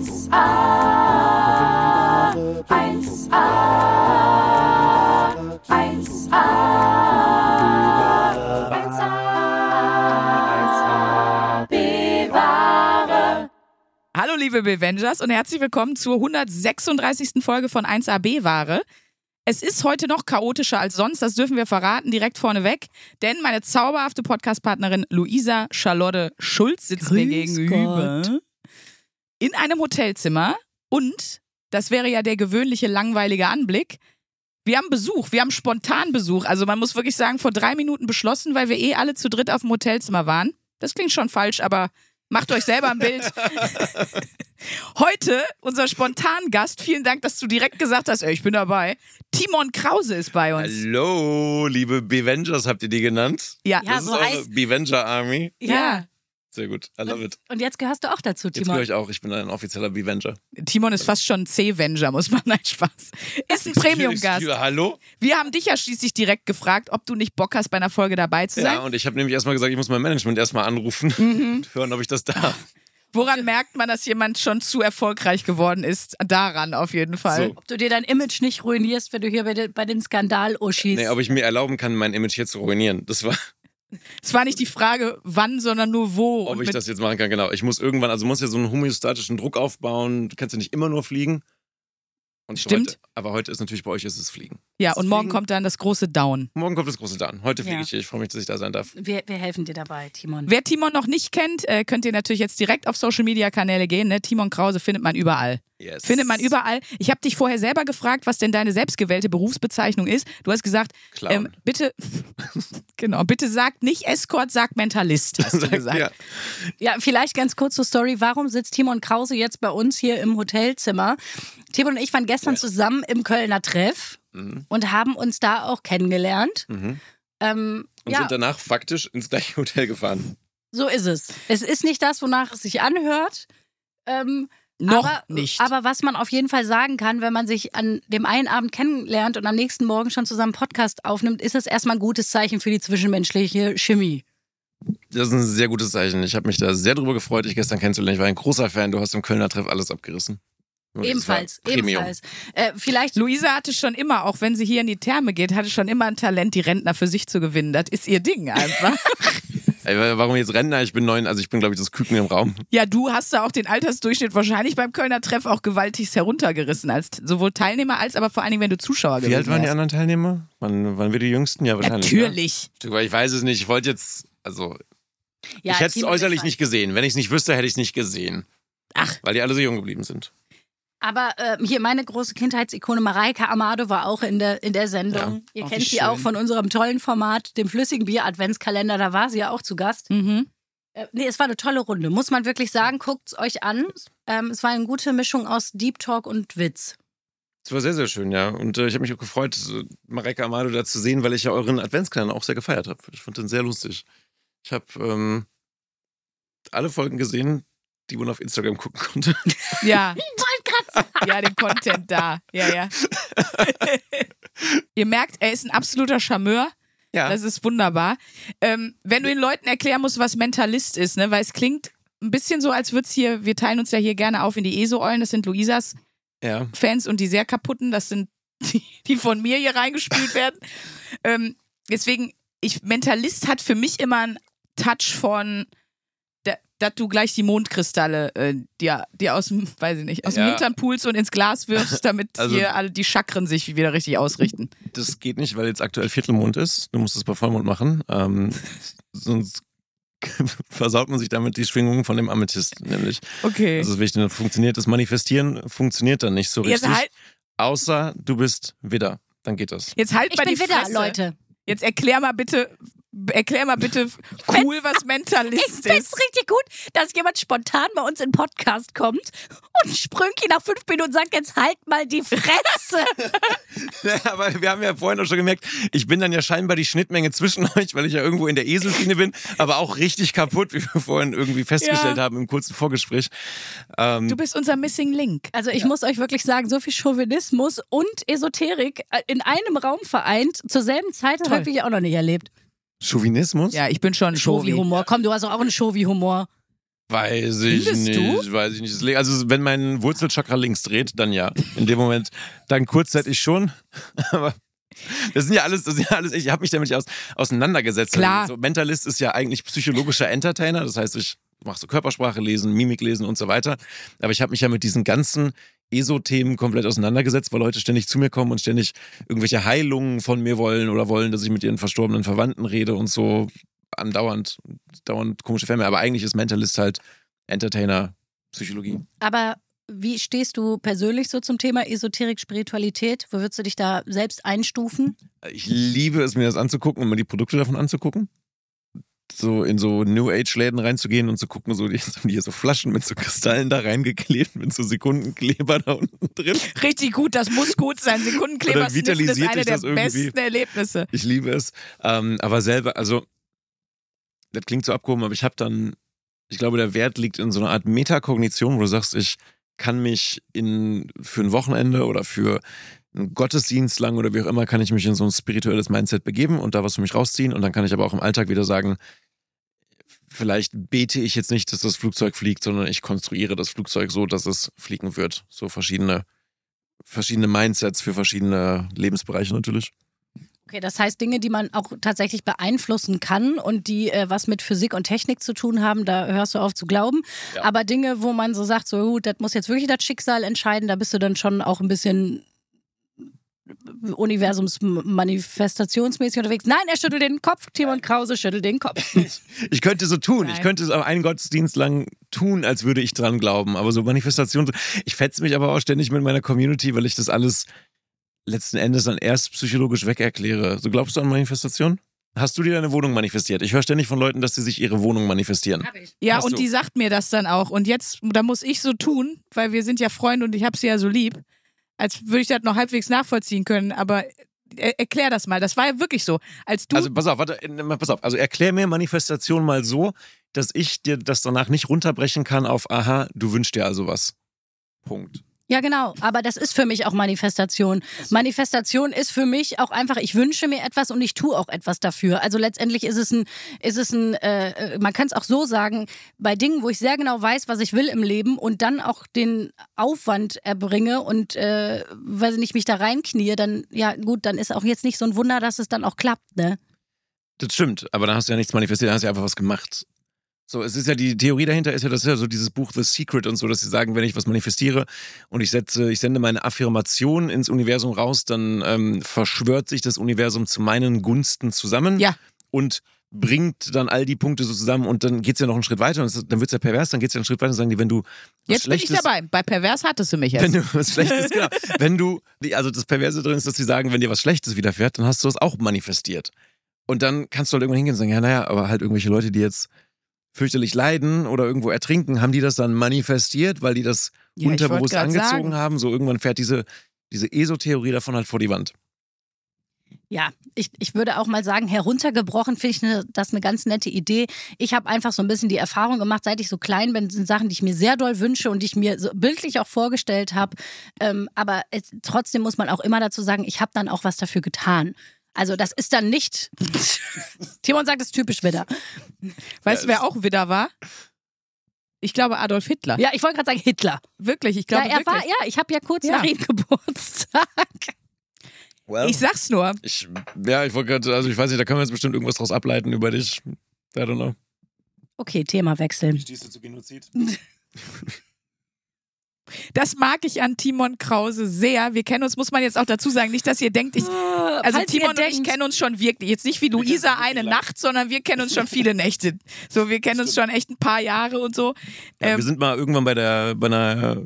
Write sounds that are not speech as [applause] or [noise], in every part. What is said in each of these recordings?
1a, 1a, 1a, 1a, bewahre. Hallo liebe Bevengers und herzlich willkommen zur 136. Folge von 1AB Ware. Es ist heute noch chaotischer als sonst, das dürfen wir verraten, direkt vorneweg, denn meine zauberhafte Podcastpartnerin Luisa Charlotte Schulz sitzt mir Grüß gegenüber Gott. In einem Hotelzimmer und, das wäre ja der gewöhnliche langweilige Anblick, wir haben Besuch, wir haben spontan Besuch, also man muss wirklich sagen, vor drei Minuten beschlossen, weil wir eh alle zu dritt auf dem Hotelzimmer waren. Das klingt schon falsch, aber macht euch selber ein Bild. [laughs] Heute unser Spontan-Gast. Vielen Dank, dass du direkt gesagt hast, ey, ich bin dabei. Timon Krause ist bei uns. Hallo, liebe Bevengers, habt ihr die genannt? Ja, Ja, das so ist eure heißt- Bevenger Army. ja. Sehr gut, I love it. Und jetzt gehörst du auch dazu, Jetzt Timon. gehöre ich auch, ich bin ein offizieller Bevenger. Timon ist fast schon ein C-Venger, muss man. [laughs] Nein, Spaß. Ist ein [laughs] Premium-Gast. Hallo? Wir haben dich ja schließlich direkt gefragt, ob du nicht Bock hast, bei einer Folge dabei zu sein. Ja, und ich habe nämlich erstmal gesagt, ich muss mein Management erstmal anrufen [laughs] Mhm. und hören, ob ich das darf. Woran merkt man, dass jemand schon zu erfolgreich geworden ist? Daran auf jeden Fall. So. Ob du dir dein Image nicht ruinierst, wenn du hier bei, den- bei den Skandal-Uschis. Nee, ob ich mir erlauben kann, mein Image hier zu ruinieren. Das war, Es war nicht die Frage, wann, sondern nur wo. ob ich das jetzt machen kann, genau. Ich muss irgendwann, also muss ja so einen homöostatischen Druck aufbauen. Du kannst ja nicht immer nur fliegen. Und Stimmt. Heute, aber heute ist natürlich bei euch ist es Fliegen. Ja, und morgen kommt dann das große Down. Morgen kommt das große Dan. Heute fliege Ja. ich hier. Ich freue mich, dass ich da sein darf. wir, wir helfen dir dabei, Timon. Wer Timon noch nicht kennt, äh, könnt ihr natürlich jetzt direkt auf Social Media Kanäle gehen. Ne? Timon Krause findet man überall. Yes. Findet man überall. Ich habe dich vorher selber gefragt, was denn deine selbstgewählte Berufsbezeichnung ist. Du hast gesagt, Clown. ähm, bitte, [laughs] genau, bitte sagt nicht Escort, sag Mentalist, hast du [laughs] gesagt. ja. Ja, vielleicht ganz kurz zur Story. Warum sitzt Timon Krause jetzt bei uns hier im Hotelzimmer? Timon und ich waren gestern zusammen im Kölner Treff Mhm. und haben uns da auch kennengelernt. Mhm. Ähm, Und ja, sind danach faktisch ins gleiche Hotel gefahren. so ist es. Es ist nicht das, wonach es sich anhört. Ähm, Noch aber, nicht. Aber was man auf jeden Fall sagen kann, wenn man sich an dem einen Abend kennenlernt und am nächsten Morgen schon zusammen Podcast aufnimmt, ist es erstmal ein gutes Zeichen für die zwischenmenschliche Chemie. Das ist ein sehr gutes Zeichen. Ich habe mich da sehr drüber gefreut, dich gestern kennenzulernen. Ich war ein großer Fan. Du hast im Kölner Treff alles abgerissen. Ebenfalls, ebenfalls. Äh, vielleicht Luisa hatte schon immer, auch wenn sie hier in die Therme geht, hatte schon immer ein Talent, die Rentner für sich zu gewinnen. Das ist ihr Ding einfach. [laughs] Ey, warum jetzt Rentner? Ich bin neun, also ich bin, glaube ich, das Küken im Raum. ja, du hast da auch den Altersdurchschnitt wahrscheinlich beim Kölner Treff auch gewaltig heruntergerissen, als sowohl Teilnehmer als aber vor allen Dingen, wenn du Zuschauer Wie gewesen alt waren die anderen Teilnehmer? Wann waren wir die Jüngsten? Ja, wahrscheinlich. Natürlich. Ne? Weil Ich weiß es nicht. Ich wollte jetzt, also, ja, ich hätte es äußerlich nicht gesehen. Wenn ich es nicht wüsste, hätte ich es nicht gesehen. Ach. Weil die alle so jung geblieben sind. Aber äh, hier meine große Kindheitsikone Mareike Amado war auch in der, in der Sendung. Ihr Oh, wie kennt sie schön. auch von unserem tollen Format, dem Flüssigen Bier Adventskalender. Da war sie ja auch zu Gast. Mhm. Äh, nee, es war eine tolle Runde, muss man wirklich sagen. Guckt es euch an. Ähm, es war eine gute Mischung aus Deep Talk und Witz. Es war sehr, sehr schön, ja. Und äh, ich habe mich auch gefreut, äh, Mareka Amado da zu sehen, weil ich ja euren Adventskalender auch sehr gefeiert habe. Ich fand den sehr lustig. Ich habe ähm, alle Folgen gesehen, die man auf Instagram gucken konnte. Ja. [laughs] [laughs] Ja, den Content da. Ja, ja. [laughs] Ihr merkt, er ist ein absoluter Charmeur. Ja. Das ist wunderbar. Ähm, wenn du den Leuten erklären musst, was Mentalist ist, ne, weil es klingt ein bisschen so, als würde es hier, wir teilen uns ja hier gerne auf in die ESO-Eulen, das sind Luisas ja. Fans und die sehr kaputten, das sind die, die von mir hier reingespielt werden. [laughs] Ähm, deswegen, ich, Mentalist hat für mich immer einen Touch von, dass du gleich die Mondkristalle äh, dir, dir aus dem, weiß ich nicht, aus dem Ja. Hintern pulst und ins Glas wirfst, [laughs] damit Also- hier alle die Chakren sich wieder richtig ausrichten. Das geht nicht, weil jetzt aktuell Viertelmond ist. Du musst es bei Vollmond machen. Ähm, [laughs] sonst [laughs] versaut man sich damit die Schwingungen von dem Amethyst, nämlich. Okay. Das ist wichtig. Funktioniert das Manifestieren, funktioniert dann nicht so Jetzt richtig. halt, Außer du bist Widder. Dann geht das. jetzt halt Ich mal bin die Fresse. Leute. Jetzt erklär mal bitte, erklär mal bitte cool, was [laughs] Mentalist Ich find's ist. richtig gut, dass jemand spontan bei uns in den Podcast kommt und Sprünki nach fünf Minuten sagt, jetzt halt mal die Fresse. [laughs] Aber wir haben ja vorhin auch schon gemerkt, ich bin dann ja scheinbar die Schnittmenge zwischen [laughs] euch, weil ich ja irgendwo in der Eselschiene bin, aber auch richtig kaputt, wie wir vorhin irgendwie festgestellt Ja. haben im kurzen Vorgespräch. Ähm, Du bist unser Missing Link. Also ich muss euch wirklich sagen, so viel Chauvinismus und Esoterik äh, in einem Raum vereint, zur selben Zeit habe ich auch noch nicht erlebt. Chauvinismus? Ja, ich bin schon. Chauvi-Humor. Komm, du hast doch auch einen Chauvi-Humor. Weiß ich Findest nicht, du? weiß ich nicht. Also wenn mein Wurzelchakra links dreht, dann ja. In dem Moment, dann kurzzeitig schon. [laughs] Aber das sind ja alles, das sind ja alles, ich habe mich damit aus, auseinandergesetzt. Klar. So, Mentalist ist ja eigentlich psychologischer Entertainer. Das heißt, ich mache so Körpersprache lesen, Mimik lesen und so weiter. Aber ich habe mich ja mit diesen ganzen ESO-Themen komplett auseinandergesetzt, weil Leute ständig zu mir kommen und ständig irgendwelche Heilungen von mir wollen oder wollen, dass ich mit ihren verstorbenen Verwandten rede und so andauernd, dauernd komische Filme. Aber eigentlich ist Mentalist halt Entertainer, Psychologie. Aber wie stehst du persönlich so zum Thema Esoterik, Spiritualität? Wo würdest du dich da selbst einstufen? Ich liebe es, mir das anzugucken und mir die Produkte davon anzugucken. So in so New Age-Läden reinzugehen und zu gucken, so die haben hier so Flaschen mit so Kristallen da reingeklebt, mit so Sekundenkleber da unten drin. Richtig gut, das muss gut sein. Sekundenkleber [laughs] ist eine der besten Erlebnisse. Ich liebe es. Ähm, aber selber, also, das klingt so abgehoben, aber ich habe dann, ich glaube, der Wert liegt in so einer Art Metakognition, wo du sagst, ich kann mich in, für ein Wochenende oder für einen Gottesdienst lang oder wie auch immer, kann ich mich in so ein spirituelles Mindset begeben und da was für mich rausziehen. Und dann kann ich aber auch im Alltag wieder sagen, vielleicht bete ich jetzt nicht, dass das Flugzeug fliegt, sondern ich konstruiere das Flugzeug so, dass es fliegen wird. So verschiedene, verschiedene Mindsets für verschiedene Lebensbereiche natürlich. Okay, das heißt Dinge, die man auch tatsächlich beeinflussen kann und die äh, was mit Physik und Technik zu tun haben, da hörst du auf zu glauben. Ja. Aber Dinge, wo man so sagt, so gut, das muss jetzt wirklich das Schicksal entscheiden, da bist du dann schon auch ein bisschen Universumsmanifestationsmäßig unterwegs. Nein, er schüttelt den Kopf. Timon Krause schüttelt den Kopf. [laughs] Ich könnte so tun. Ich Nein. könnte es aber einen Gottesdienst lang tun, als würde ich dran glauben. Aber so Manifestation. Ich fetze mich aber auch ständig mit meiner Community, weil ich das alles letzten Endes dann erst psychologisch wegerkläre. So glaubst du an Manifestation? Hast du dir deine Wohnung manifestiert? Ich höre ständig von Leuten, dass sie sich ihre Wohnung manifestieren. ich. Ja, Hast und du. die sagt mir das dann auch. Und jetzt, da muss ich so tun, weil wir sind ja Freunde und ich habe sie ja so lieb, als würde ich das noch halbwegs nachvollziehen können. Aber er, erklär das mal. Das war ja wirklich so. Als du. Also pass auf, warte, pass auf. Also erklär mir Manifestation mal so, dass ich dir das danach nicht runterbrechen kann auf, aha, du wünschst dir also was. Punkt. Ja, genau. Aber das ist für mich auch Manifestation. Manifestation ist für mich auch einfach, ich wünsche mir etwas und ich tue auch etwas dafür. Also letztendlich ist es ein, ist es ein, äh, äh, man kann es auch so sagen, bei Dingen, wo ich sehr genau weiß, was ich will im Leben und dann auch den Aufwand erbringe und äh, weiß ich nicht, mich da reinknie, dann, ja gut, dann ist auch jetzt nicht so ein Wunder, dass es dann auch klappt, ne? Das stimmt, aber dann hast du ja nichts manifestiert, dann hast du ja einfach was gemacht. So, es ist ja die Theorie dahinter ist ja, das ist ja so dieses Buch The Secret und so, dass sie sagen, wenn ich was manifestiere und ich setze, ich sende meine Affirmation ins Universum raus, dann ähm, verschwört sich das Universum zu meinen Gunsten zusammen Ja. und bringt dann all die Punkte so zusammen und dann geht's ja noch einen Schritt weiter und es, dann wird's ja pervers, dann geht's ja einen Schritt weiter und sagen die, wenn du was jetzt bin ich Schlechtes dabei. Bei Pervers hattest du mich wenn jetzt. du was Schlechtes, genau. [laughs] Wenn du, also das Perverse drin ist, dass sie sagen, wenn dir was Schlechtes widerfährt, dann hast du das auch manifestiert. Und dann kannst du halt irgendwann hingehen und sagen, ja, naja, aber halt irgendwelche Leute, die jetzt fürchterlich leiden oder irgendwo ertrinken, haben die das dann manifestiert, weil die das Ja, unterbewusst angezogen sagen. haben. So irgendwann fährt diese, diese ESO-Theorie davon halt vor die Wand. Ja, ich, ich würde auch mal sagen, heruntergebrochen finde ich ne, das eine ganz nette Idee. Ich habe einfach so ein bisschen die Erfahrung gemacht, seit ich so klein bin, sind Sachen, die ich mir sehr doll wünsche und die ich mir so bildlich auch vorgestellt habe. Ähm, aber es, trotzdem muss man auch immer dazu sagen, ich habe dann auch was dafür getan. Also das ist dann nicht. [laughs] Timon sagt, es ist typisch wieder. Weißt du, wer auch wieder war? Ich glaube Adolf Hitler. Ja, ich wollte gerade sagen Hitler. Wirklich, ich glaube ja, er wirklich. war, ja, ich habe ja kurz Ja. nach ihm Geburtstag. Ich sag's nur. Ich, ja, ich wollte gerade, also ich weiß nicht, da können wir jetzt bestimmt irgendwas draus ableiten über dich. I don't know. Okay, Thema wechseln. Stehst du zu Genozid? [laughs] Das mag ich an Timon Krause sehr. Wir kennen uns, muss man jetzt auch dazu sagen, nicht, dass ihr denkt, ich, also Falls Timon und ich kennen uns schon wirklich. Jetzt nicht wie Luisa eine Nacht, sondern wir kennen uns schon viele Nächte. So, wir kennen uns schon echt ein paar Jahre und so. Ja, Ähm, wir sind mal irgendwann bei der bei einer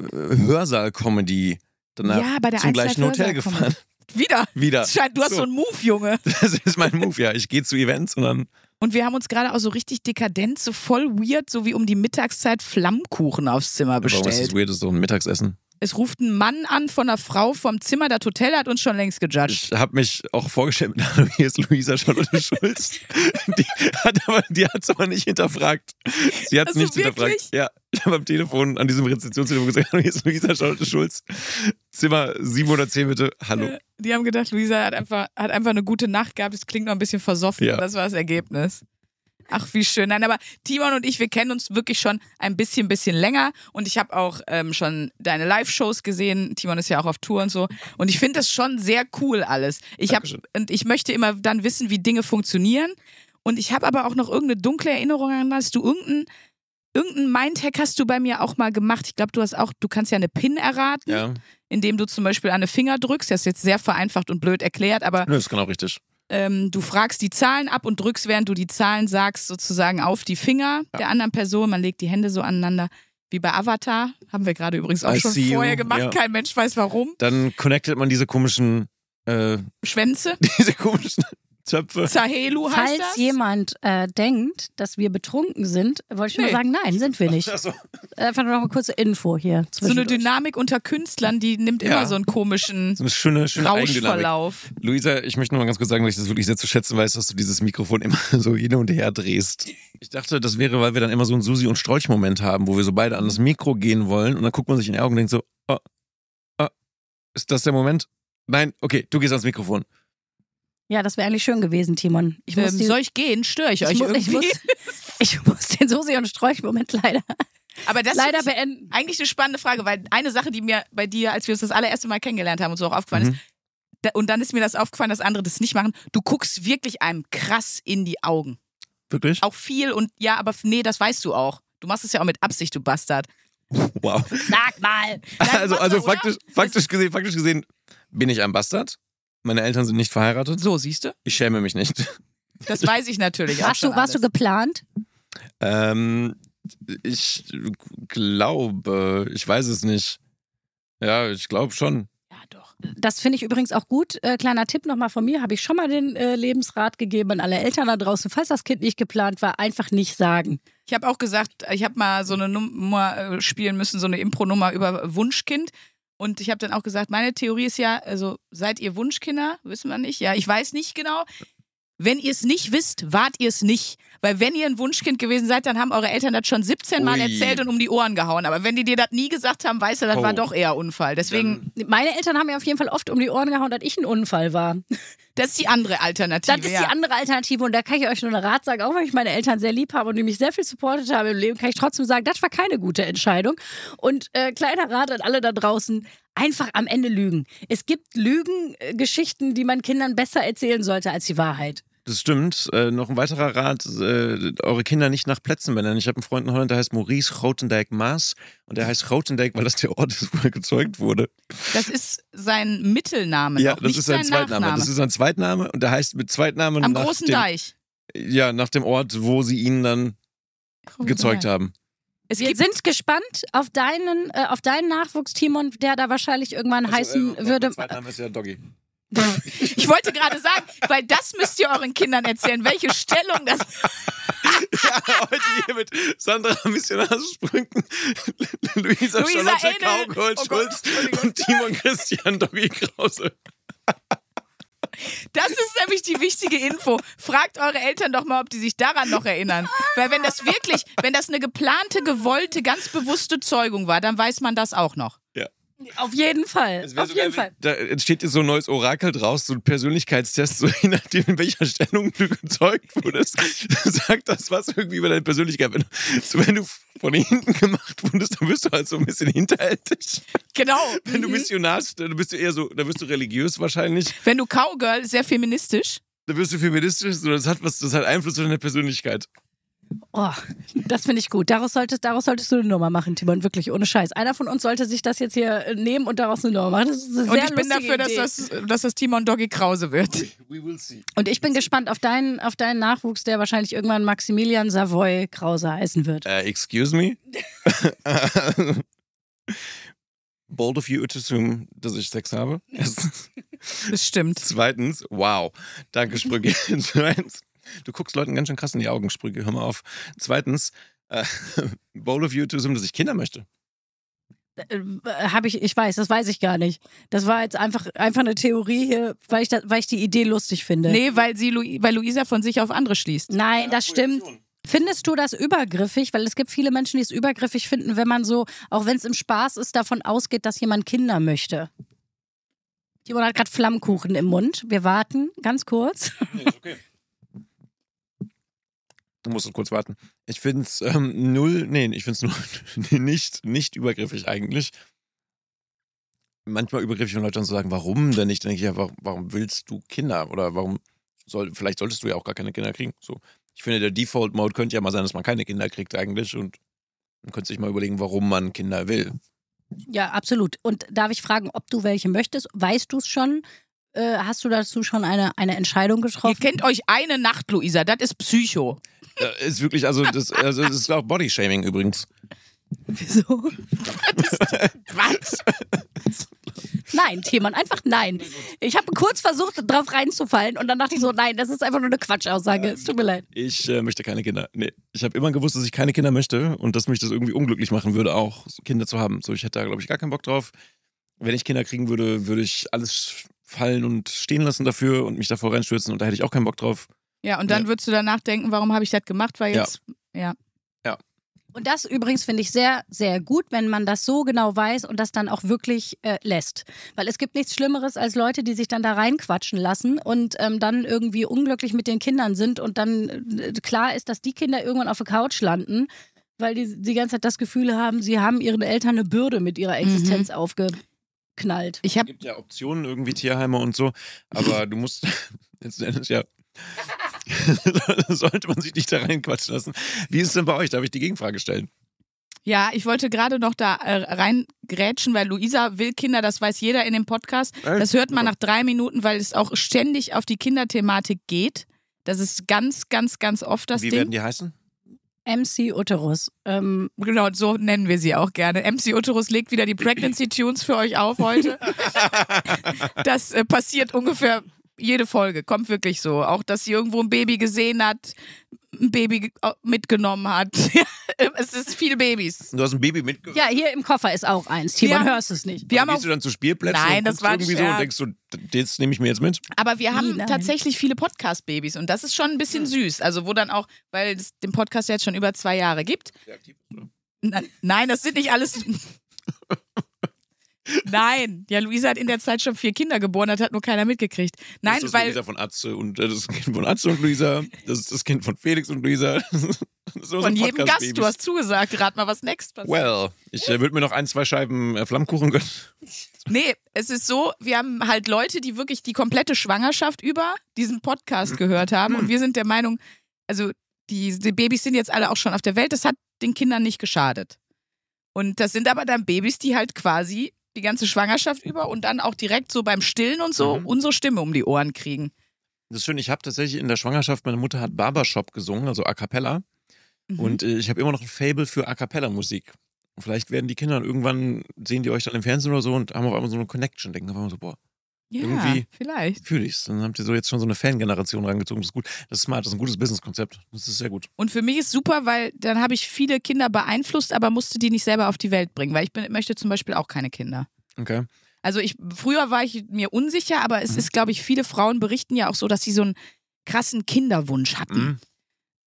äh, Hörsaal-Comedy danach Ja, bei der zum gleichen Hotel gefahren. Wieder. Wieder. Es scheint, du hast so. So. einen Move, Junge. [laughs] Das ist mein Move, ja. Ich gehe zu Events und dann. Und wir haben uns gerade auch so richtig dekadent, so voll weird, so wie um die Mittagszeit Flammkuchen aufs Zimmer Warum ist das bestellt. weird? Das ist so ein Mittagsessen. Es ruft ein Mann an von einer Frau vom Zimmer. Das Hotel hat uns schon längst gejudged. Ich habe mich auch vorgestellt hier ist Luisa Charlotte [laughs] Schulz. Die hat aber, die hat's aber nicht hinterfragt. Sie hat es Also nicht hinterfragt. wirklich? Ja, ich habe am Telefon, an diesem Rezeptionstelefon gesagt, hier ist Luisa Charlotte Schulz. Zimmer 710 bitte. Hallo. Äh, Die haben gedacht, Luisa hat einfach, hat einfach eine gute Nacht gehabt. Es klingt noch ein bisschen versoffen. Ja. Das war das Ergebnis. Ach, wie schön. Nein, aber Timon und ich, wir kennen uns wirklich schon ein bisschen, bisschen länger. Und ich habe auch ähm, schon deine Live-Shows gesehen. Timon ist ja auch auf Tour und so. Und ich finde das schon sehr cool alles. Ich hab, Dankeschön. und ich möchte immer dann wissen, wie Dinge funktionieren. Und ich habe aber auch noch irgendeine dunkle Erinnerung an, dass du irgendeinen irgendein Mindhack hast du bei mir auch mal gemacht. Ich glaube, du hast auch, du kannst ja eine PIN erraten, Ja, indem du zum Beispiel an eine Finger drückst. Das ist jetzt sehr vereinfacht und blöd erklärt, aber Nö, ist genau richtig. Ähm, du fragst die Zahlen ab und drückst, während du die Zahlen sagst, sozusagen auf die Finger der anderen Person. Man legt die Hände so aneinander. Wie bei Avatar. Haben wir gerade übrigens auch I schon you. vorher gemacht. Ja. Kein Mensch weiß warum. Dann connectet man diese komischen, äh, Schwänze. [laughs] diese komischen Zöpfe. Zahelu heißt Falls das. jemand äh, denkt, dass wir betrunken sind, wollte ich nur Nee. sagen, nein, sind wir nicht. Achso. Einfach nur noch eine kurze Info hier. so eine. Dynamik unter Künstlern, die nimmt Ja. immer so einen komischen So eine schöne, schöne. Rauschverlauf. Luisa, ich möchte noch mal ganz kurz sagen, dass ich das wirklich sehr zu schätzen weiß, dass du dieses Mikrofon immer [laughs] so hin und her drehst. Ich dachte, das wäre, weil wir dann immer so einen Susi- und Strolch-Moment haben, wo wir so beide an das Mikro gehen wollen und dann guckt man sich in die Augen und denkt so, oh, oh, ist das der Moment? Nein, okay, du gehst ans Mikrofon. Ja, das wäre eigentlich schön gewesen, Timon. Ich muss, Ähm, die, soll ich gehen? Störe ich, ich, euch mu ich, irgendwie? muss, [laughs] ich muss den Susi und Sträuch-Moment leider, Aber das leider ich beenden. eigentlich eine spannende Frage, weil eine Sache, die mir bei dir, als wir uns das allererste Mal kennengelernt haben und so auch aufgefallen Mhm. ist, da, und dann ist mir das aufgefallen, dass andere das nicht machen, du guckst wirklich einem krass in die Augen. Wirklich? Auch viel und ja, aber nee, das weißt du auch. Du machst es ja auch mit Absicht, du Bastard. Wow. Sag mal. [laughs] Also, Wasser, also oder? faktisch, faktisch gesehen, faktisch gesehen bin ich ein Bastard. Meine Eltern sind nicht verheiratet. So, siehst du? Ich schäme mich nicht. Das weiß ich natürlich auch Warst schon du, warst du geplant? Ähm, ich glaube, ich weiß es nicht. Ja, ich glaube schon. Ja, doch. Das finde ich übrigens auch gut. Äh, kleiner Tipp nochmal von mir, habe ich schon mal den äh, Lebensrat gegeben an alle Eltern da draußen. Falls das Kind nicht geplant war, einfach nicht sagen. Ich habe auch gesagt, ich habe mal so eine Nummer äh, spielen müssen, so eine Impro-Nummer über Wunschkind. Und ich habe dann auch gesagt, meine Theorie ist ja, also seid ihr Wunschkinder? Wissen wir nicht. Ja, ich weiß nicht genau. Wenn ihr es nicht wisst, wart ihr es nicht. Weil wenn ihr ein Wunschkind gewesen seid, dann haben eure Eltern das schon 17 Mal Ui. erzählt und um die Ohren gehauen. Aber wenn die dir das nie gesagt haben, weißt du, das Oh. war doch eher Unfall. Deswegen, Meine Eltern haben mir auf jeden Fall oft um die Ohren gehauen, dass ich ein Unfall war. das ist die andere Alternative. Das ist ja. die andere Alternative und da kann ich euch nur einen Rat sagen, auch wenn ich meine Eltern sehr lieb habe und die mich sehr viel supportet haben im Leben, kann ich trotzdem sagen, das war keine gute Entscheidung. Und äh, kleiner Rat an alle da draußen, einfach am Ende lügen. Es gibt Lügengeschichten, die man Kindern besser erzählen sollte als die Wahrheit. Das stimmt. Äh, noch ein weiterer Rat, äh, eure Kinder nicht nach Plätzen benennen. Ich habe einen Freund in Holland, der heißt Maurice Grotendijk Maas. Und der heißt Grotendijk, weil das der Ort ist, wo er gezeugt wurde. Das ist sein Mittelname. ja, noch, das nicht ist sein Zweitname. Nachname. Das ist sein Zweitname und der heißt mit Zweitnamen Am nach großen dem, Deich. Ja, nach dem Ort, wo sie ihn dann gezeugt haben. Es Wir sind gespannt auf deinen, äh, auf deinen Nachwuchs, Timon, der da wahrscheinlich irgendwann heißen Also, äh, würde. Mein Zweitname ist ja Doggy. Ich wollte gerade sagen, weil das müsst ihr euren Kindern erzählen, welche Stellung das. [laughs] Ja, heute hier mit Sandra Missionarssprüngen, Luisa, Luisa Charlotte Engel. Kaugold Oh Schulz und Timon Christian Doggy Krause. Das ist nämlich die wichtige Info. Fragt eure Eltern doch mal, ob die sich daran noch erinnern. Weil wenn das wirklich, wenn das eine geplante, gewollte, ganz bewusste Zeugung war, dann weiß man das auch noch. Auf jeden Fall. Auf sogar, jeden Fall. Da entsteht so ein neues Orakel draus, so ein Persönlichkeitstest, so [laughs] je nachdem, in welcher Stellung du gezeugt wurdest, [laughs] sagt das was irgendwie über deine Persönlichkeit. Wenn, du- so, wenn du von hinten gemacht wurdest, dann bist du halt so ein bisschen hinterhältig. Genau. Wenn du missionarst, dann bist du eher so, dann bist du religiös wahrscheinlich. Wenn du Cowgirl, sehr feministisch. Dann wirst du feministisch, so, das hat was, das hat Einfluss auf deine Persönlichkeit. Oh, das finde ich gut. Daraus solltest, daraus solltest du eine Nummer machen, Timon. Wirklich, ohne Scheiß. Einer von uns sollte sich das jetzt hier äh, nehmen und daraus eine Nummer machen. Das ist eine Und sehr ich bin dafür, dass das, dass das Timon Doggy Krause wird. We will see. Und ich bin gespannt auf deinen, auf deinen Nachwuchs, der wahrscheinlich irgendwann Maximilian Savoy Krause heißen wird. Uh, excuse me? [laughs] Bold of you to assume, dass ich Sex habe. Erstens. Das stimmt. Zweitens, wow. Danke, Sprügge. [laughs] Du guckst Leuten ganz schön krass in die Augen, Sprügge. Hör mal auf. Zweitens, äh, [laughs] bold of you to assume, dass ich Kinder möchte. Äh, Habe ich, ich weiß, das weiß ich gar nicht. Das war jetzt einfach, einfach eine Theorie hier, weil ich, da, weil ich die Idee lustig finde. Nee, weil, sie, weil Luisa von sich auf andere schließt. Nein, das stimmt. Findest du das übergriffig? Weil es gibt viele Menschen, die es übergriffig finden, wenn man so, auch wenn es im Spaß ist, davon ausgeht, dass jemand Kinder möchte. Timon hat gerade Flammkuchen im Mund. Wir warten ganz kurz. Nee, ist okay. [laughs] Du musst kurz warten. Ich finde es ähm, null, nee, ich finde es nur [laughs] nicht, nicht übergriffig eigentlich. Manchmal übergriffig, wenn Leute dann so sagen, warum denn nicht? Dann denke ich warum, warum willst du Kinder? Oder warum soll, vielleicht solltest du ja auch gar keine Kinder kriegen. So. Ich finde, der Default-Mode könnte ja mal sein, dass man keine Kinder kriegt eigentlich und man könnte sich mal überlegen, warum man Kinder will. Ja, absolut. Und darf ich fragen, ob du welche möchtest? Weißt du es schon? Äh, hast du dazu schon eine, eine Entscheidung Ihr getroffen? kennt euch eine Nacht, Luisa, das ist Psycho. Äh, ist wirklich, also das, also das ist auch Bodyshaming übrigens. Wieso? Was? Nein, Themann, einfach nein. Ich habe kurz versucht, drauf reinzufallen und dann dachte ich so, nein, das ist einfach nur eine Quatschaussage. Es tut mir leid. Ich äh, möchte keine Kinder. Nee, ich habe immer gewusst, dass ich keine Kinder möchte und dass mich das irgendwie unglücklich machen würde, auch Kinder zu haben. So, ich hätte da, glaube ich, gar keinen Bock drauf. Wenn ich Kinder kriegen würde, würde ich alles fallen und stehen lassen dafür und mich davor reinstürzen und da hätte ich auch keinen Bock drauf. Ja, und dann Ja. würdest du danach denken, warum habe ich das gemacht? Weil Ja. jetzt, ja. Und das übrigens finde ich sehr, sehr gut, wenn man das so genau weiß und das dann auch wirklich äh, lässt. Weil es gibt nichts Schlimmeres als Leute, die sich dann da reinquatschen lassen und ähm, dann irgendwie unglücklich mit den Kindern sind und dann äh, klar ist, dass die Kinder irgendwann auf der Couch landen, weil die die ganze Zeit das Gefühl haben, sie haben ihren Eltern eine Bürde mit ihrer Existenz aufgeknallt. Ich Es habe gibt ja Optionen, irgendwie Tierheime und so, aber du musst [laughs] letzten Endes ja. [laughs] sollte man sich nicht da reinquatschen lassen. Wie ist es denn bei euch? Darf ich die Gegenfrage stellen? Ja, ich wollte gerade noch da äh, reingrätschen, weil Luisa will Kinder, das weiß jeder in dem Podcast. Das hört man nach drei Minuten, weil es auch ständig auf die Kinderthematik geht. Das ist ganz, ganz, ganz oft das Wie Ding. werden die heißen? MC Uterus. Ähm, Genau, so nennen wir sie auch gerne. MC Uterus legt wieder die Pregnancy Tunes für euch auf heute. [laughs] Das äh, passiert ungefähr jede Folge, kommt wirklich so. Auch, dass sie irgendwo ein Baby gesehen hat, ein Baby ge- mitgenommen hat. [laughs] es ist viel Babys. Du hast ein Baby mitgebracht. ja, hier im Koffer ist auch eins. Timon, Wir- hörst es nicht. Wir haben auch, Gehst du dann zu Spielplätzen Nein, und das war irgendwie so und denkst du, das nehme ich mir jetzt mit? aber wir haben nein. tatsächlich viele Podcast-Babys und das ist schon ein bisschen süß. Also, wo dann auch, weil es den Podcast jetzt schon über zwei Jahre gibt. Na- Nein, das sind nicht alles. [laughs] Nein, ja, Luisa hat in der Zeit schon vier Kinder geboren, das hat nur keiner mitgekriegt. Nein, das ist weil Luisa von Atze und äh, das ist das Kind von Atze und Luisa. Das ist das Kind von Felix und Luisa. [laughs] Von jedem Gast, du hast zugesagt, rat mal, was next passiert. Well, ich äh, würde mir noch ein, zwei Scheiben äh, Flammkuchen gönnen. [laughs] Nee, es ist so, wir haben halt Leute, die wirklich die komplette Schwangerschaft über diesen Podcast gehört haben und wir sind der Meinung, also die, die Babys sind jetzt alle auch schon auf der Welt, das hat den Kindern nicht geschadet. Und das sind aber dann Babys, die halt quasi die ganze Schwangerschaft über und dann auch direkt so beim Stillen und so Mhm. unsere Stimme um die Ohren kriegen. Das ist schön, ich habe tatsächlich in der Schwangerschaft, meine Mutter hat Barbershop gesungen, also A Cappella. Mhm. Und äh, ich habe immer noch ein Fable für A Cappella-Musik. Vielleicht werden die Kinder dann irgendwann, sehen die euch dann im Fernsehen oder so und haben auf einmal so eine Connection, denken auf einmal so, boah, ja, irgendwie- vielleicht. fühle ich's. Dann habt ihr so jetzt schon so eine Fangeneration rangezogen. Das ist gut. Das ist smart, das ist ein gutes Businesskonzept. Das ist sehr gut. Und für mich ist super, weil dann habe ich viele Kinder beeinflusst, aber musste die nicht selber auf die Welt bringen, weil ich bin, möchte zum Beispiel auch keine Kinder. Okay. Also ich früher war ich mir unsicher, aber es Mhm. ist, glaube ich, viele Frauen berichten ja auch so, dass sie so einen krassen Kinderwunsch hatten. Mhm.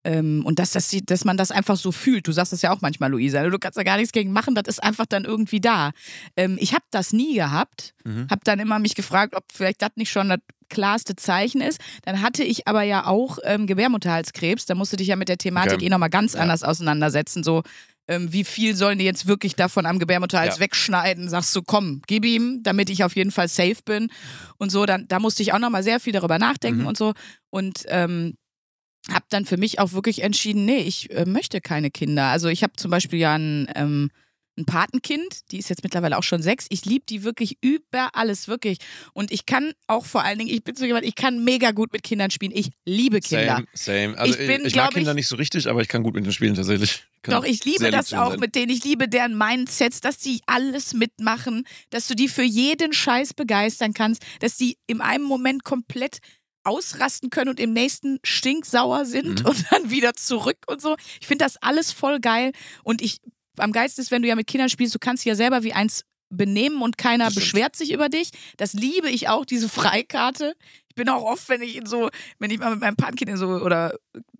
Ähm, und dass, dass, sie, dass man das einfach so fühlt. Du sagst das ja auch manchmal, Luisa. Du kannst da gar nichts gegen machen, das ist einfach dann irgendwie da. Ähm, ich habe das nie gehabt. Mhm. Habe dann immer mich gefragt, ob vielleicht das nicht schon das klarste Zeichen ist. Dann hatte ich aber ja auch ähm, Gebärmutterhalskrebs. Da musst du dich ja mit der Thematik Okay. eh nochmal ganz Ja. anders auseinandersetzen. So, ähm, wie viel sollen die jetzt wirklich davon am Gebärmutterhals Ja. wegschneiden? Sagst du, komm, gib ihm, damit ich auf jeden Fall safe bin. Und so, dann, da musste ich auch nochmal sehr viel darüber nachdenken Mhm. und so. Und ähm, habe dann für mich auch wirklich entschieden, nee, ich äh, möchte keine Kinder. Also ich habe zum Beispiel ja ein, ähm, ein Patenkind, die ist jetzt mittlerweile auch schon sechs. Ich liebe die wirklich über alles, wirklich. Und ich kann auch vor allen Dingen, ich bin so jemand, ich kann mega gut mit Kindern spielen. Ich liebe Kinder. Same, same. Also Ich ich, bin, ich glaub mag Kinder ich- nicht so richtig, aber ich kann gut mit denen spielen tatsächlich. Doch, ich liebe das auch sein. mit denen. Ich liebe deren Mindsets, dass die alles mitmachen, dass du die für jeden Scheiß begeistern kannst, dass die in einem Moment komplett ausrasten können und im nächsten stinksauer sind Mhm. und dann wieder zurück und so. Ich finde das alles voll geil und ich am geilsten ist, wenn du ja mit Kindern spielst, du kannst dich ja selber wie eins benehmen und keiner beschwert sich über dich. Das liebe ich auch, diese Freikarte. Ich bin auch oft, wenn ich in so, wenn ich mal mit meinem Patenkind in so oder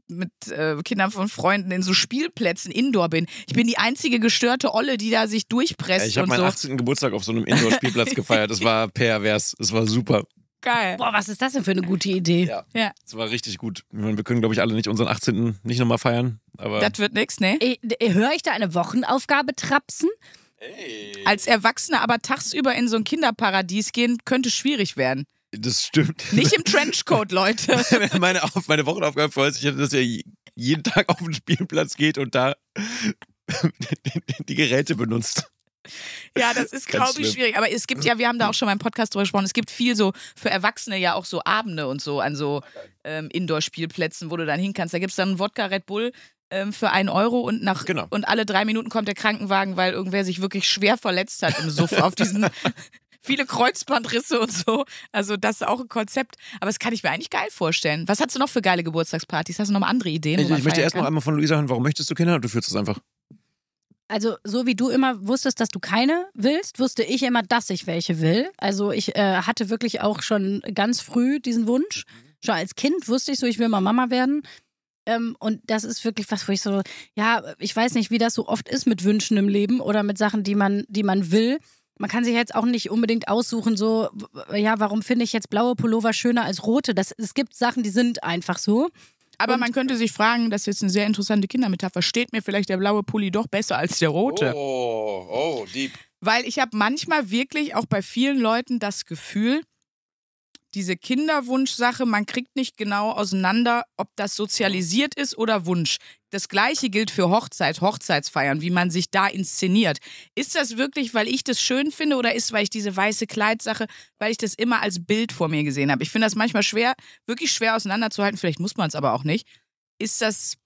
mit äh, Kindern von Freunden in so Spielplätzen Indoor bin. Ich bin die einzige gestörte Olle, die da sich durchpresst Ey, Ich habe meinen so. 18. Geburtstag auf so einem Indoor-Spielplatz [laughs] gefeiert. Das war pervers. Das war super. Geil. Boah, was ist das denn für eine gute Idee? Ja. Ja. Das war richtig gut. Wir können, glaube ich, alle nicht unseren 18. nicht nochmal feiern. Aber Das wird nix, ne? Höre ich da eine Wochenaufgabe trapsen? Als Erwachsener aber tagsüber in so ein Kinderparadies gehen, könnte schwierig werden. das stimmt. Nicht im [laughs] Trenchcoat, Leute. meine, Auf- meine Wochenaufgabe für heute, ich hätte, dass je- jeden Tag auf den Spielplatz geht und da [laughs] die Geräte benutzt. Ja, das [laughs] ist, glaube ich, schwierig. Aber es gibt ja, wir haben da auch schon mal im Podcast drüber gesprochen, es gibt viel so für Erwachsene ja auch so Abende und so an so ähm, Indoor-Spielplätzen, wo du dann hin kannst. Da gibt es dann einen Wodka Red Bull ähm, für einen Euro und nach Genau. und alle drei Minuten kommt der Krankenwagen, weil irgendwer sich wirklich schwer verletzt hat im Suff auf diesen [laughs] viele Kreuzbandrisse und so. Also das ist auch ein Konzept. Aber das kann ich mir eigentlich geil vorstellen. Was hast du noch für geile Geburtstagspartys? Hast du noch mal andere Ideen? Ich, ich möchte erst noch kann? einmal von Luisa hören, warum möchtest du Kinder? Du führst es einfach. Also, so wie du immer wusstest, dass du keine willst, wusste ich immer, dass ich welche will. Also, ich äh, hatte wirklich auch schon ganz früh diesen Wunsch. Schon als Kind wusste ich so, ich will mal Mama werden. Ähm, und das ist wirklich was, wo ich so, ja, ich weiß nicht, wie das so oft ist mit Wünschen im Leben oder mit Sachen, die man, die man will. Man kann sich jetzt auch nicht unbedingt aussuchen, so, ja, warum finde ich jetzt blaue Pullover schöner als rote? Das, es gibt Sachen, die sind einfach so. Aber Und- man könnte sich fragen, das ist jetzt eine sehr interessante Kindermetapher, steht mir vielleicht der blaue Pulli doch besser als der rote? Oh, oh, deep. Weil ich habe manchmal wirklich auch bei vielen Leuten das Gefühl, diese Kinderwunschsache, man kriegt nicht genau auseinander, ob das sozialisiert ist oder Wunsch. Das gleiche gilt für Hochzeit, Hochzeitsfeiern, wie man sich da inszeniert. Ist das wirklich, weil ich das schön finde oder ist, weil ich diese weiße Kleidsache, weil ich das immer als Bild vor mir gesehen habe? Ich finde das manchmal schwer, wirklich schwer auseinanderzuhalten, vielleicht muss man es aber auch nicht. Ist das,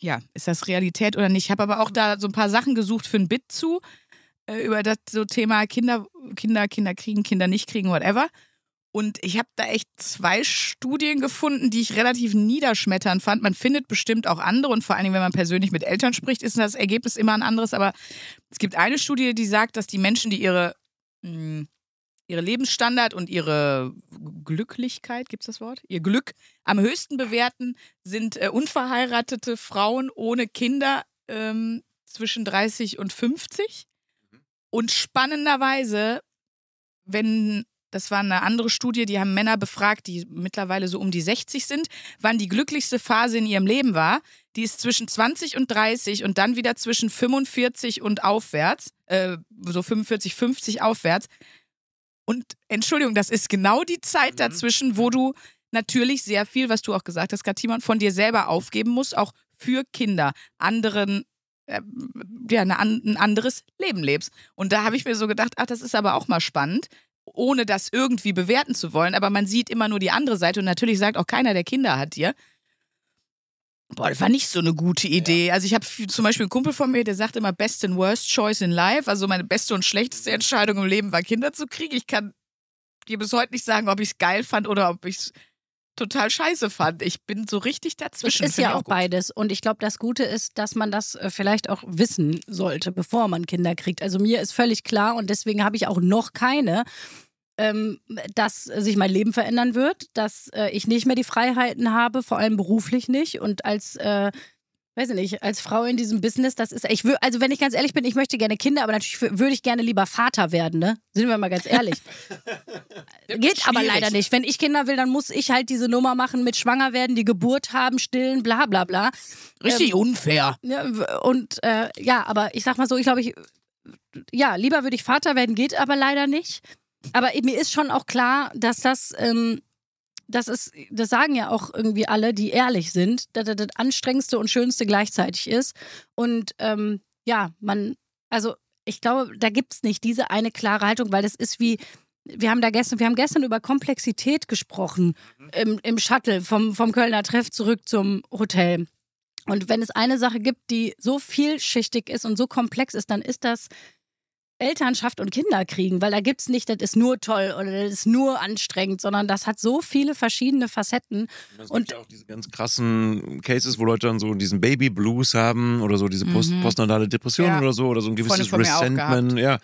ja, ist das Realität oder nicht? Ich habe aber auch da so ein paar Sachen gesucht für ein Bit zu, äh, über das so Thema Kinder, Kinder, Kinder kriegen, Kinder nicht kriegen, whatever. Und ich habe da echt zwei Studien gefunden, die ich relativ niederschmetternd fand. Man findet bestimmt auch andere und vor allen Dingen, wenn man persönlich mit Eltern spricht, ist das Ergebnis immer ein anderes. Aber es gibt eine Studie, die sagt, dass die Menschen, die ihre, mh, ihre Lebensstandard und ihre Glücklichkeit, gibt es das Wort? Ihr Glück am höchsten bewerten, sind äh, unverheiratete Frauen ohne Kinder ähm, zwischen 30 und 50. Und spannenderweise, wenn das war eine andere Studie, die haben Männer befragt, die mittlerweile so um die 60 sind, wann die glücklichste Phase in ihrem Leben war. Die ist zwischen 20 und 30 und dann wieder zwischen 45 und aufwärts, äh, so 45, 50 aufwärts. Und Entschuldigung, das ist genau die Zeit dazwischen, wo du natürlich sehr viel, was du auch gesagt hast, Katimon, von dir selber aufgeben musst, auch für Kinder, anderen äh, ja, ein anderes Leben lebst. Und da habe ich mir so gedacht, ach, das ist aber auch mal spannend, ohne das irgendwie bewerten zu wollen. Aber man sieht immer nur die andere Seite und natürlich sagt auch keiner, der Kinder hat dir. Boah, das war nicht so eine gute Idee. Also ich habe zum Beispiel einen Kumpel von mir, der sagt immer Best and Worst Choice in Life. Also meine beste und schlechteste Entscheidung im Leben war, Kinder zu kriegen. Ich kann dir bis heute nicht sagen, ob ich es geil fand oder ob ich es total scheiße fand. Ich bin so richtig Es dazwischen. ist Find ja auch gut. beides. Und ich glaube, das Gute ist, dass man das äh, vielleicht auch wissen sollte, bevor man Kinder kriegt. Also mir ist völlig klar und deswegen habe ich auch noch keine, ähm, dass sich mein Leben verändern wird, dass äh, ich nicht mehr die Freiheiten habe, vor allem beruflich nicht. Und als äh, weiß ich nicht, als Frau in diesem Business, das ist, ich wür, also wenn ich ganz ehrlich bin, ich möchte gerne Kinder, aber natürlich wür- würde ich gerne lieber Vater werden, ne? Sind wir mal ganz ehrlich. [laughs] Geht aber leider nicht. Wenn ich Kinder will, dann muss ich halt diese Nummer machen mit schwanger werden, die Geburt haben, stillen, bla bla bla. Richtig unfair. Ja, w- und äh, ja, aber ich sag mal so, ich glaube, ich, ja, lieber würde ich Vater werden, geht aber leider nicht. Aber mir ist schon auch klar, dass das, ähm, das ist, das sagen ja auch irgendwie alle, die ehrlich sind, dass das das anstrengendste und schönste gleichzeitig ist. Und ähm, ja, man, also ich glaube, da gibt es nicht diese eine klare Haltung, weil das ist wie, wir haben da gestern, wir haben gestern über Komplexität gesprochen im, im Shuttle vom, vom Kölner Treff zurück zum Hotel. Und wenn es eine Sache gibt, die so vielschichtig ist und so komplex ist, dann ist das Elternschaft und Kinder kriegen, weil da gibt es nicht, das ist nur toll oder das ist nur anstrengend, sondern das hat so viele verschiedene Facetten. Es Und- gibt ja auch diese ganz krassen Cases, wo Leute dann so diesen Baby Blues haben oder so diese Post Mhm. postnatale Depression Ja. oder so oder so ein gewisses Resentment, ja,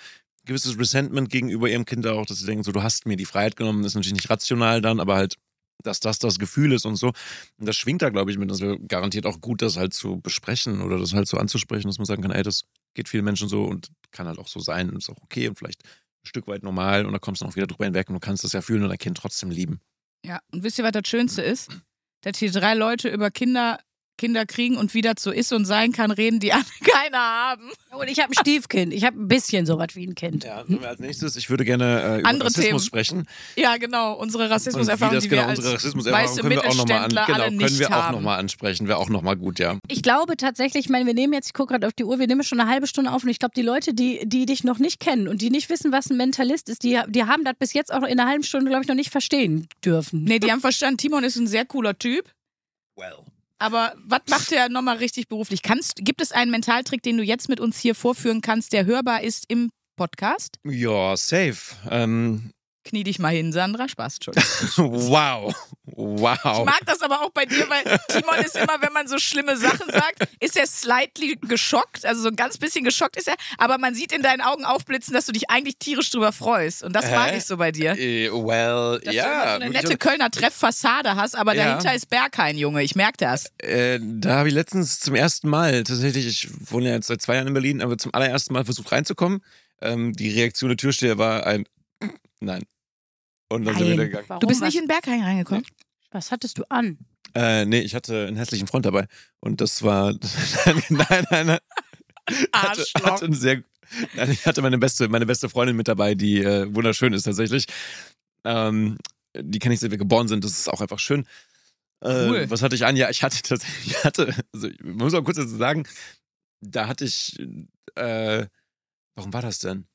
gewisses Resentment gegenüber ihrem Kind auch, dass sie denken, so du hast mir die Freiheit genommen, ist natürlich nicht rational dann, aber halt dass das das Gefühl ist und so. Und das schwingt da, glaube ich, mit. Das wäre garantiert auch gut, das halt zu besprechen oder das halt so anzusprechen, dass man sagen kann, ey, das geht vielen Menschen so und kann halt auch so sein und ist auch okay und vielleicht Stück weit normal und da kommst du noch wieder drüber hinweg und du kannst das ja fühlen und dein Kind trotzdem lieben. Ja, und wisst ihr, was das Schönste ist? Dass hier drei Leute über Kinder, Kinder kriegen und wie das so ist und sein kann, reden, die [laughs] alle keiner haben. Und ich habe ein Stiefkind. Ich habe ein bisschen sowas wie ein Kind. Ja, wir als nächstes, ich würde gerne äh, über Andere Rassismus Themen. sprechen. Ja, genau. Unsere Rassismuserfahrung, die wir genau als unsere Rassismuserfahrung weiße können wir auch nochmal an, Mittelständler genau, alle können wir auch haben. nochmal ansprechen. Wäre auch nochmal gut, ja. Ich glaube tatsächlich, ich meine, wir nehmen jetzt, ich gucke gerade auf die Uhr, wir nehmen schon eine halbe Stunde auf und ich glaube, die Leute, die, die dich noch nicht kennen und die nicht wissen, was ein Mentalist ist, die, die haben das bis jetzt auch in einer halben Stunde, glaube ich, noch nicht verstehen dürfen. Nee, die haben verstanden, Timon ist ein sehr cooler Typ. Well. Aber was macht er nochmal richtig beruflich? Kannst, gibt es einen Mentaltrick, den du jetzt mit uns hier vorführen kannst, der hörbar ist im Podcast? Ja, safe. Ähm, Knie dich mal hin, Sandra. Spaß, Entschuldigung. [laughs] wow. Ich Wow. mag das aber auch bei dir, weil Timon ist immer, wenn man so schlimme Sachen sagt, ist er slightly geschockt, also so ein ganz bisschen geschockt ist er, aber man sieht in deinen Augen aufblitzen, dass du dich eigentlich tierisch drüber freust. Und das mag Hä? ich so bei dir. Äh, well, ja. so eine ich nette Kölner Trefffassade hast, aber Ja. dahinter ist Berghain, Junge. Ich merke das. Äh, da habe ich letztens zum ersten Mal, tatsächlich, ich wohne ja jetzt seit zwei Jahren in Berlin, aber zum allerersten Mal versucht reinzukommen. Ähm, die Reaktion der Türsteher war ein Nein. Und dann sind wir wieder gegangen. Warum? Du bist nicht in Berghain reingekommen? was hattest du an? Äh, nee, ich hatte einen hässlichen Freund dabei. Und das war. [laughs] nein, nein, nein. nein. Hatte, Arschloch. hatte einen sehr, nein, ich hatte meine beste, meine beste Freundin mit dabei, die äh, wunderschön ist tatsächlich. Ähm, die kenne ich, seit wir geboren sind. Das ist auch einfach schön. Äh, Cool. Was hatte ich an? Ja, ich hatte tatsächlich, [laughs] ich hatte, also ich muss auch kurz dazu sagen, da hatte ich, äh, warum war das denn?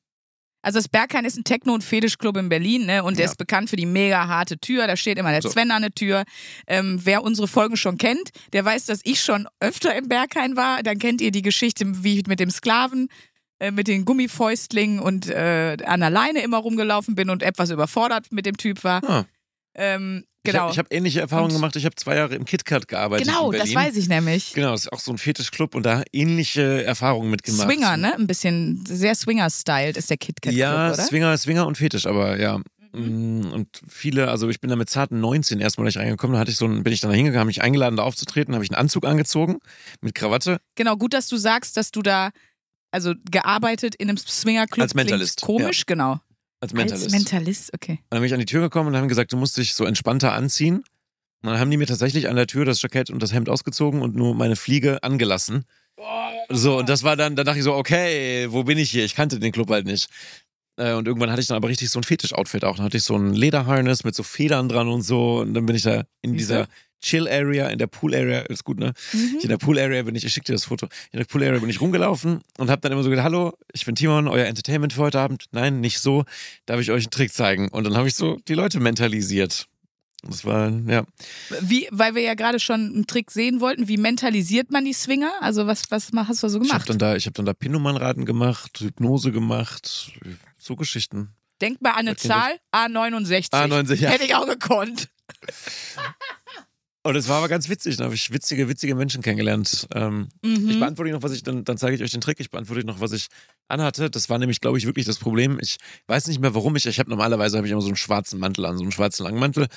Also das Berghain ist ein Techno- und Fetischclub in Berlin, ne? Und der Ja. ist bekannt für die mega harte Tür. Da steht immer der So. Sven an der Tür. Ähm, wer unsere Folgen schon kennt, der weiß, dass ich schon öfter im Berghain war. Dann kennt ihr die Geschichte, wie ich mit dem Sklaven, äh, mit den Gummifäustlingen und äh, an der Leine immer rumgelaufen bin und etwas überfordert mit dem Typ war. Ah. Ähm, genau. Ich habe hab ähnliche Erfahrungen Und- gemacht. Ich habe zwei Jahre im KitKat gearbeitet. genau, das weiß ich nämlich. Genau, das ist auch so ein Fetischclub und da ähnliche Erfahrungen mitgemacht. Swinger, ne? Ein bisschen sehr Swinger-styled ist der KitKat Ja, oder? Swinger, Swinger und Fetisch, aber ja. Mhm. Mm, Und viele, also ich bin da mit zarten 19 erstmal ich reingekommen, da hatte ich so einen, bin ich dann da hingegangen, habe mich eingeladen, da aufzutreten, habe ich einen Anzug angezogen mit Krawatte. Genau, gut, dass du sagst, dass du da also gearbeitet in einem Swingerclub Als Mentalist, komisch, genau. Als Mentalist. Als Mentalist, okay. Und dann bin ich an die Tür gekommen und haben gesagt, du musst dich so entspannter anziehen. Und dann haben die mir tatsächlich an der Tür das Jackett und das Hemd ausgezogen und nur meine Fliege angelassen. So, und das war dann, da dachte ich so, okay, wo bin ich hier? Ich kannte den Club halt nicht. Äh, Und irgendwann hatte ich dann aber richtig so ein Fetisch-Outfit auch. Dann hatte ich so ein Lederharness mit so Federn dran und so. Und dann bin ich da in Siehste? dieser Chill-Area, in der Pool-Area, ist gut, ne? Mhm. In der Pool-Area bin ich, ich schicke dir das Foto, in der Pool-Area bin ich rumgelaufen und habe dann immer so gedacht, hallo, ich bin Timon, euer Entertainment für heute Abend. Nein, nicht so, darf ich euch einen Trick zeigen? Und dann habe ich so die Leute mentalisiert. Das war, ja. Wie, weil wir ja gerade schon einen Trick sehen wollten, wie mentalisiert man die Swinger? Also was, was hast du so Ich habe gemacht? dann da, ich habe dann da Pinnummernraten gemacht, Hypnose gemacht, so Geschichten. Denk mal an eine Zahl, A69. A90, ja. Hätte ich auch gekonnt. [laughs] Und es war aber ganz witzig, da habe ich witzige, witzige Menschen kennengelernt. Ähm, Mhm. Ich beantworte noch, was ich, dann, dann zeige ich euch den Trick. Ich beantworte noch, was ich anhatte. Das war nämlich, glaube ich, wirklich das Problem. Ich weiß nicht mehr, warum ich, ich habe normalerweise habe ich immer so einen schwarzen Mantel an, so einen schwarzen Langmantel.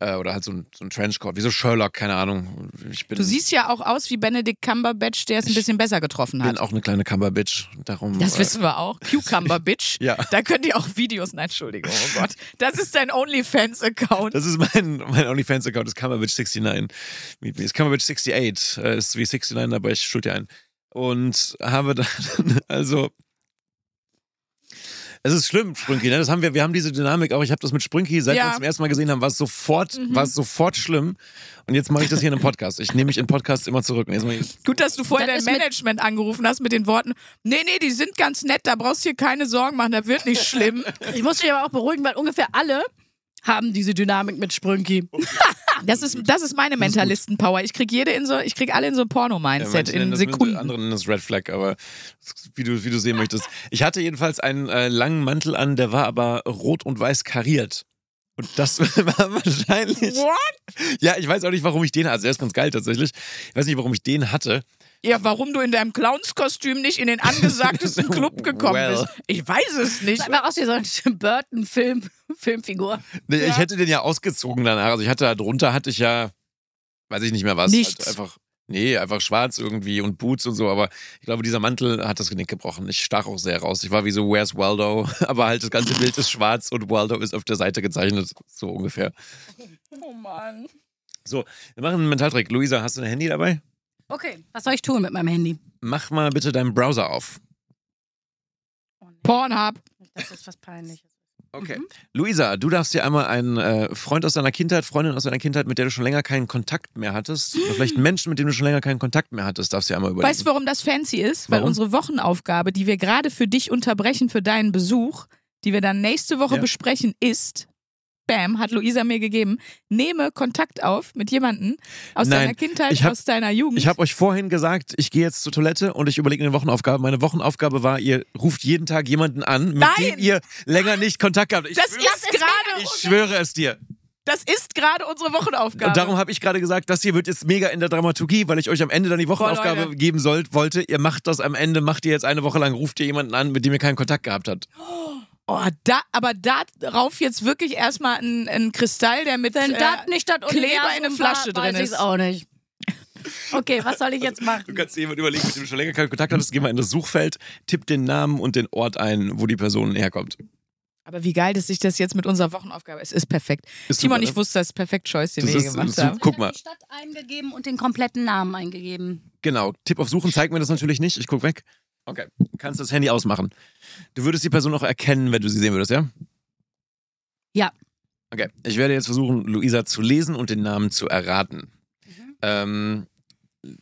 Äh, oder halt so ein, so ein Trenchcoat, wie so Sherlock, keine Ahnung. Ich bin, Du siehst ja auch aus wie Benedict Cumberbatch, der es ein Ich bisschen besser getroffen bin hat. auch eine kleine Cumberbitch. Darum, Das äh, wissen wir auch. Cucumber Bitch. [laughs] Ja. Da könnt ihr auch Videos. Nein, Entschuldigung, oh Gott. Das ist dein OnlyFans-Account. Das ist mein, mein OnlyFans-Account, ist Cumberbitch69. Meet me. Ist Cumberbitch68. Äh, ist wie 69, aber ich schuld dir ein. Und habe dann, [laughs] also. Es ist schlimm, Sprünki, ne? Das haben wir, wir haben diese Dynamik auch. Ich habe das mit Sprünki, seit wir Ja. uns zum ersten Mal gesehen haben, war es sofort, Mhm. war es sofort schlimm. Und jetzt mache ich das hier in einem Podcast. Ich nehme mich in Podcasts immer zurück. Gut, dass du vorher Das dein Management angerufen hast mit den Worten, nee, nee, die sind ganz nett, da brauchst du dir keine Sorgen machen, da wird nicht schlimm. Ich muss dich aber auch beruhigen, weil ungefähr alle haben diese Dynamik mit Sprünki. [laughs] Das ist, das ist meine Mentalisten-Power. Ich krieg jede in so, ich krieg alle in so ein Ja, Porno-Mindset nennen in das, Sekunden. Andere nennen das Red Flag, aber wie du, wie du sehen möchtest. Ich hatte jedenfalls einen äh, langen Mantel an, der war aber rot und weiß kariert. Und das [laughs] war wahrscheinlich. What? Ja, ich weiß auch nicht, warum ich den hatte. Also, der ist ganz geil tatsächlich. Ich weiß nicht, warum ich den hatte. Ja, warum du in deinem Clownskostüm nicht in den angesagtesten [laughs] Club gekommen Well. bist. Ich weiß es nicht. Einfach aus wie so eine Burton-Film, Filmfigur. Nee, Ja. Ich hätte den ja ausgezogen danach. Also ich hatte da drunter, hatte ich ja, weiß ich nicht mehr was. Nichts. Halt einfach Nee, einfach schwarz irgendwie und Boots und so, aber ich glaube, dieser Mantel hat das Genick gebrochen. Ich stach auch sehr raus. Ich war wie so, where's Waldo? [laughs] Aber halt das ganze Bild ist schwarz und Waldo ist auf der Seite gezeichnet, so ungefähr. Oh Mann. So, wir machen einen Mentaltrick. Luisa, hast du ein Handy dabei? Okay, was soll ich tun mit meinem Handy? Mach mal bitte deinen Browser auf. Oh. Pornhub. Das ist was Peinliches. Okay. Mhm. Luisa, du darfst dir einmal einen äh, Freund aus deiner Kindheit, Freundin aus deiner Kindheit, mit der du schon länger keinen Kontakt mehr hattest, oder vielleicht einen Menschen, mit dem du schon länger keinen Kontakt mehr hattest, darfst du dir einmal überlegen. Weißt du, warum das fancy ist? Weil Warum? unsere Wochenaufgabe, die wir gerade für dich unterbrechen für deinen Besuch, die wir dann nächste Woche Ja. besprechen, ist, bam, hat Luisa mir gegeben, nehme Kontakt auf mit jemandem aus Nein, deiner Kindheit, ich hab- aus deiner Jugend. Ich habe euch vorhin gesagt, ich gehe jetzt zur Toilette und ich überlege eine Wochenaufgabe. Meine Wochenaufgabe war, ihr ruft jeden Tag jemanden an, mit Nein! dem ihr länger nicht Kontakt habt. Ich, das schwöre, ist gerade ich schwöre es dir. das ist gerade unsere Wochenaufgabe. Und darum habe ich gerade gesagt, das hier wird jetzt mega in der Dramaturgie, weil ich euch am Ende dann die Wochenaufgabe Leute. geben sollt, wollte. Ihr macht das am Ende, macht ihr jetzt eine Woche lang, ruft ihr jemanden an, mit dem ihr keinen Kontakt gehabt habt. oh, da, aber darauf jetzt wirklich erstmal ein, ein Kristall, der mit Wenn äh, das nicht das Kleber in eine Flasche war, drin weiß ist. auch nicht. Okay, was soll ich jetzt Du machen? kannst dir jemanden überlegen, mit dem du schon länger keinen Kontakt hattest, geh mal in das Suchfeld, tipp den Namen und den Ort ein, wo die Person herkommt. Aber wie geil, dass sich das jetzt mit unserer Wochenaufgabe ist. Ist perfekt. Ist Timon, super, ich ne? wusste, das ist perfekt Choice, den Das wir hier ist gemacht haben. Guck ich mal. habe die Stadt eingegeben und den kompletten Namen eingegeben. Genau, Tipp auf Suchen zeigt mir das natürlich nicht. Ich guck weg. Okay, kannst das Handy ausmachen. Du würdest die Person auch erkennen, wenn du sie sehen würdest, ja? Ja. Okay, ich werde jetzt versuchen, Luisa zu lesen und den Namen zu erraten. Mhm. Ähm,